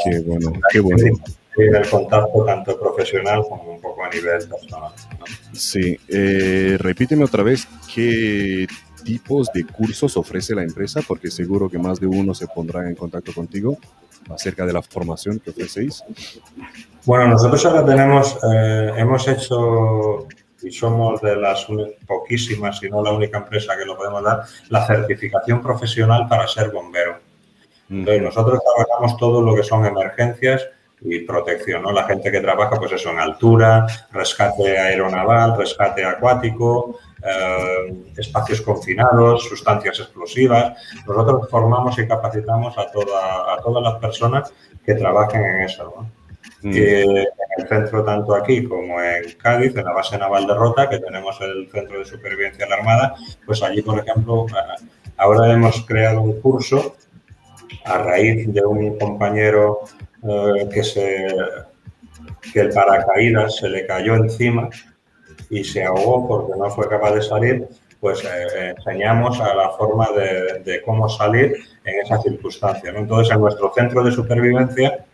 Speaker 1: qué bueno, qué bueno.
Speaker 2: El contacto tanto profesional como un poco a nivel personal.
Speaker 1: Sí, eh, repíteme otra vez qué tipos de cursos ofrece la empresa, porque seguro que más de uno se pondrá en contacto contigo acerca de la formación que ofrecéis.
Speaker 2: Bueno, nosotros ahora tenemos, eh, hemos hecho y somos de las poquísimas, y no la única empresa que lo podemos dar, la certificación profesional para ser bombero. Entonces, nosotros trabajamos todo lo que son emergencias y protección, ¿no? La gente que trabaja, pues eso, en altura, rescate aeronaval, rescate acuático, eh, espacios confinados, sustancias explosivas. Nosotros formamos y capacitamos a, toda, a todas las personas que trabajen en eso, ¿no? Mm. en el centro, tanto aquí como en Cádiz, en la base naval de Rota, que tenemos el centro de supervivencia de la Armada, pues allí, por ejemplo, eh, ahora hemos creado un curso a raíz de un compañero eh, que, se, que el paracaídas se le cayó encima y se ahogó porque no fue capaz de salir, pues eh, enseñamos a la forma de, cómo salir en esa circunstancia. Entonces, en nuestro centro de supervivencia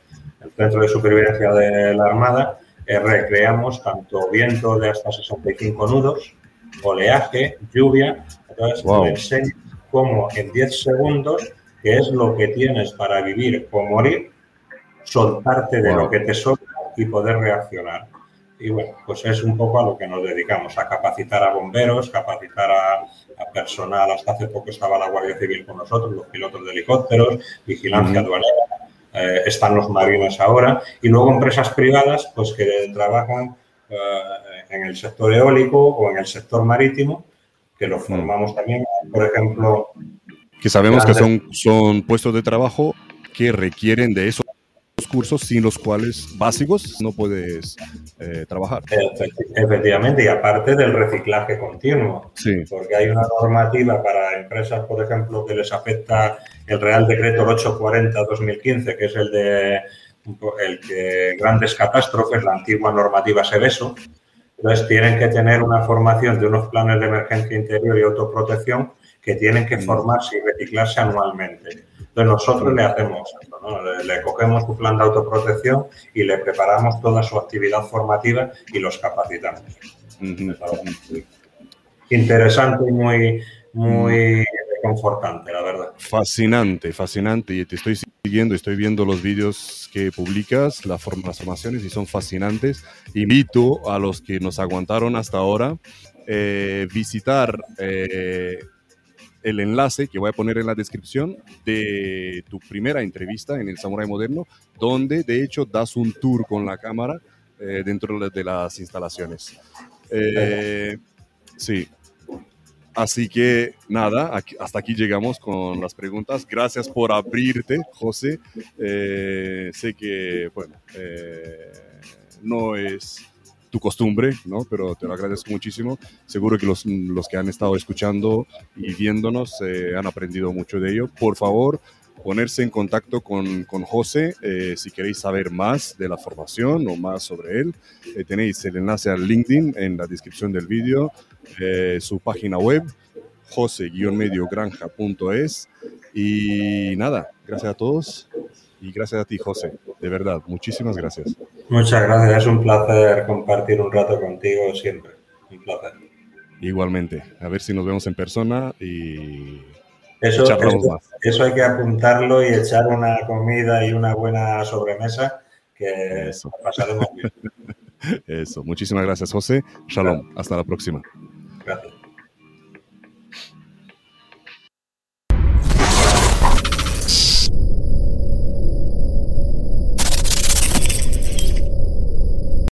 Speaker 2: el Centro de Supervivencia de la Armada, eh, recreamos tanto viento de hasta 65 nudos, oleaje, lluvia. Entonces, te enseño cómo en 10 segundos, que es lo que tienes para vivir o morir, soltarte de lo que te sobra y poder reaccionar. Y bueno, pues es un poco a lo que nos dedicamos, a capacitar a bomberos, capacitar a, personal. Hasta hace poco estaba la Guardia Civil con nosotros, los pilotos de helicópteros, vigilancia aduanera, eh, están los marines ahora. Y luego empresas privadas, pues que trabajan eh, en el sector eólico o en el sector marítimo, que lo formamos también. Por ejemplo...
Speaker 1: Que sabemos que son, son puestos de trabajo que requieren de cursos sin los cuales básicos no puedes eh, trabajar.
Speaker 2: Efectivamente, y aparte del reciclaje continuo, sí. porque hay una normativa para empresas, por ejemplo, que les afecta el Real Decreto 840-2015, que es el de el que grandes catástrofes, la antigua normativa SEBESO, entonces tienen que tener una formación de unos planes de emergencia interior y autoprotección que tienen que mm. formarse y reciclarse anualmente. Entonces nosotros le hacemos esto, le, cogemos su plan de autoprotección y le preparamos toda su actividad formativa y los capacitamos. Interesante y muy, muy confortante, la verdad.
Speaker 1: Fascinante, fascinante. Y te estoy siguiendo, estoy viendo los vídeos que publicas, las formaciones y son fascinantes. Invito a los que nos aguantaron hasta ahora eh, visitar eh, el enlace que voy a poner en la descripción de tu primera entrevista en el Samurai Moderno, donde de hecho das un tour con la cámara eh, dentro de las instalaciones. Eh, sí. Así que nada, hasta aquí llegamos con las preguntas. Gracias por abrirte, José. Eh, sé que, bueno, no es tu costumbre, ¿no? Pero te lo agradezco muchísimo. Seguro que los, los que han estado escuchando y viéndonos eh, han aprendido mucho de ello. Por favor, ponerse en contacto con, con José eh, si queréis saber más de la formación o más sobre él. Eh, tenéis el enlace al LinkedIn en la descripción del vídeo, su página web, jose-mediogranja.es. Y nada, gracias a todos y gracias a ti, José. De verdad, muchísimas gracias.
Speaker 2: Muchas gracias, es un placer compartir un rato contigo siempre. Un placer.
Speaker 1: Igualmente, a ver si nos vemos en persona y
Speaker 2: eso, eso, hay que apuntarlo y echar una comida y una buena sobremesa que pasaremos bien.
Speaker 1: Eso, muchísimas gracias José. Shalom, hasta la próxima.
Speaker 2: Gracias.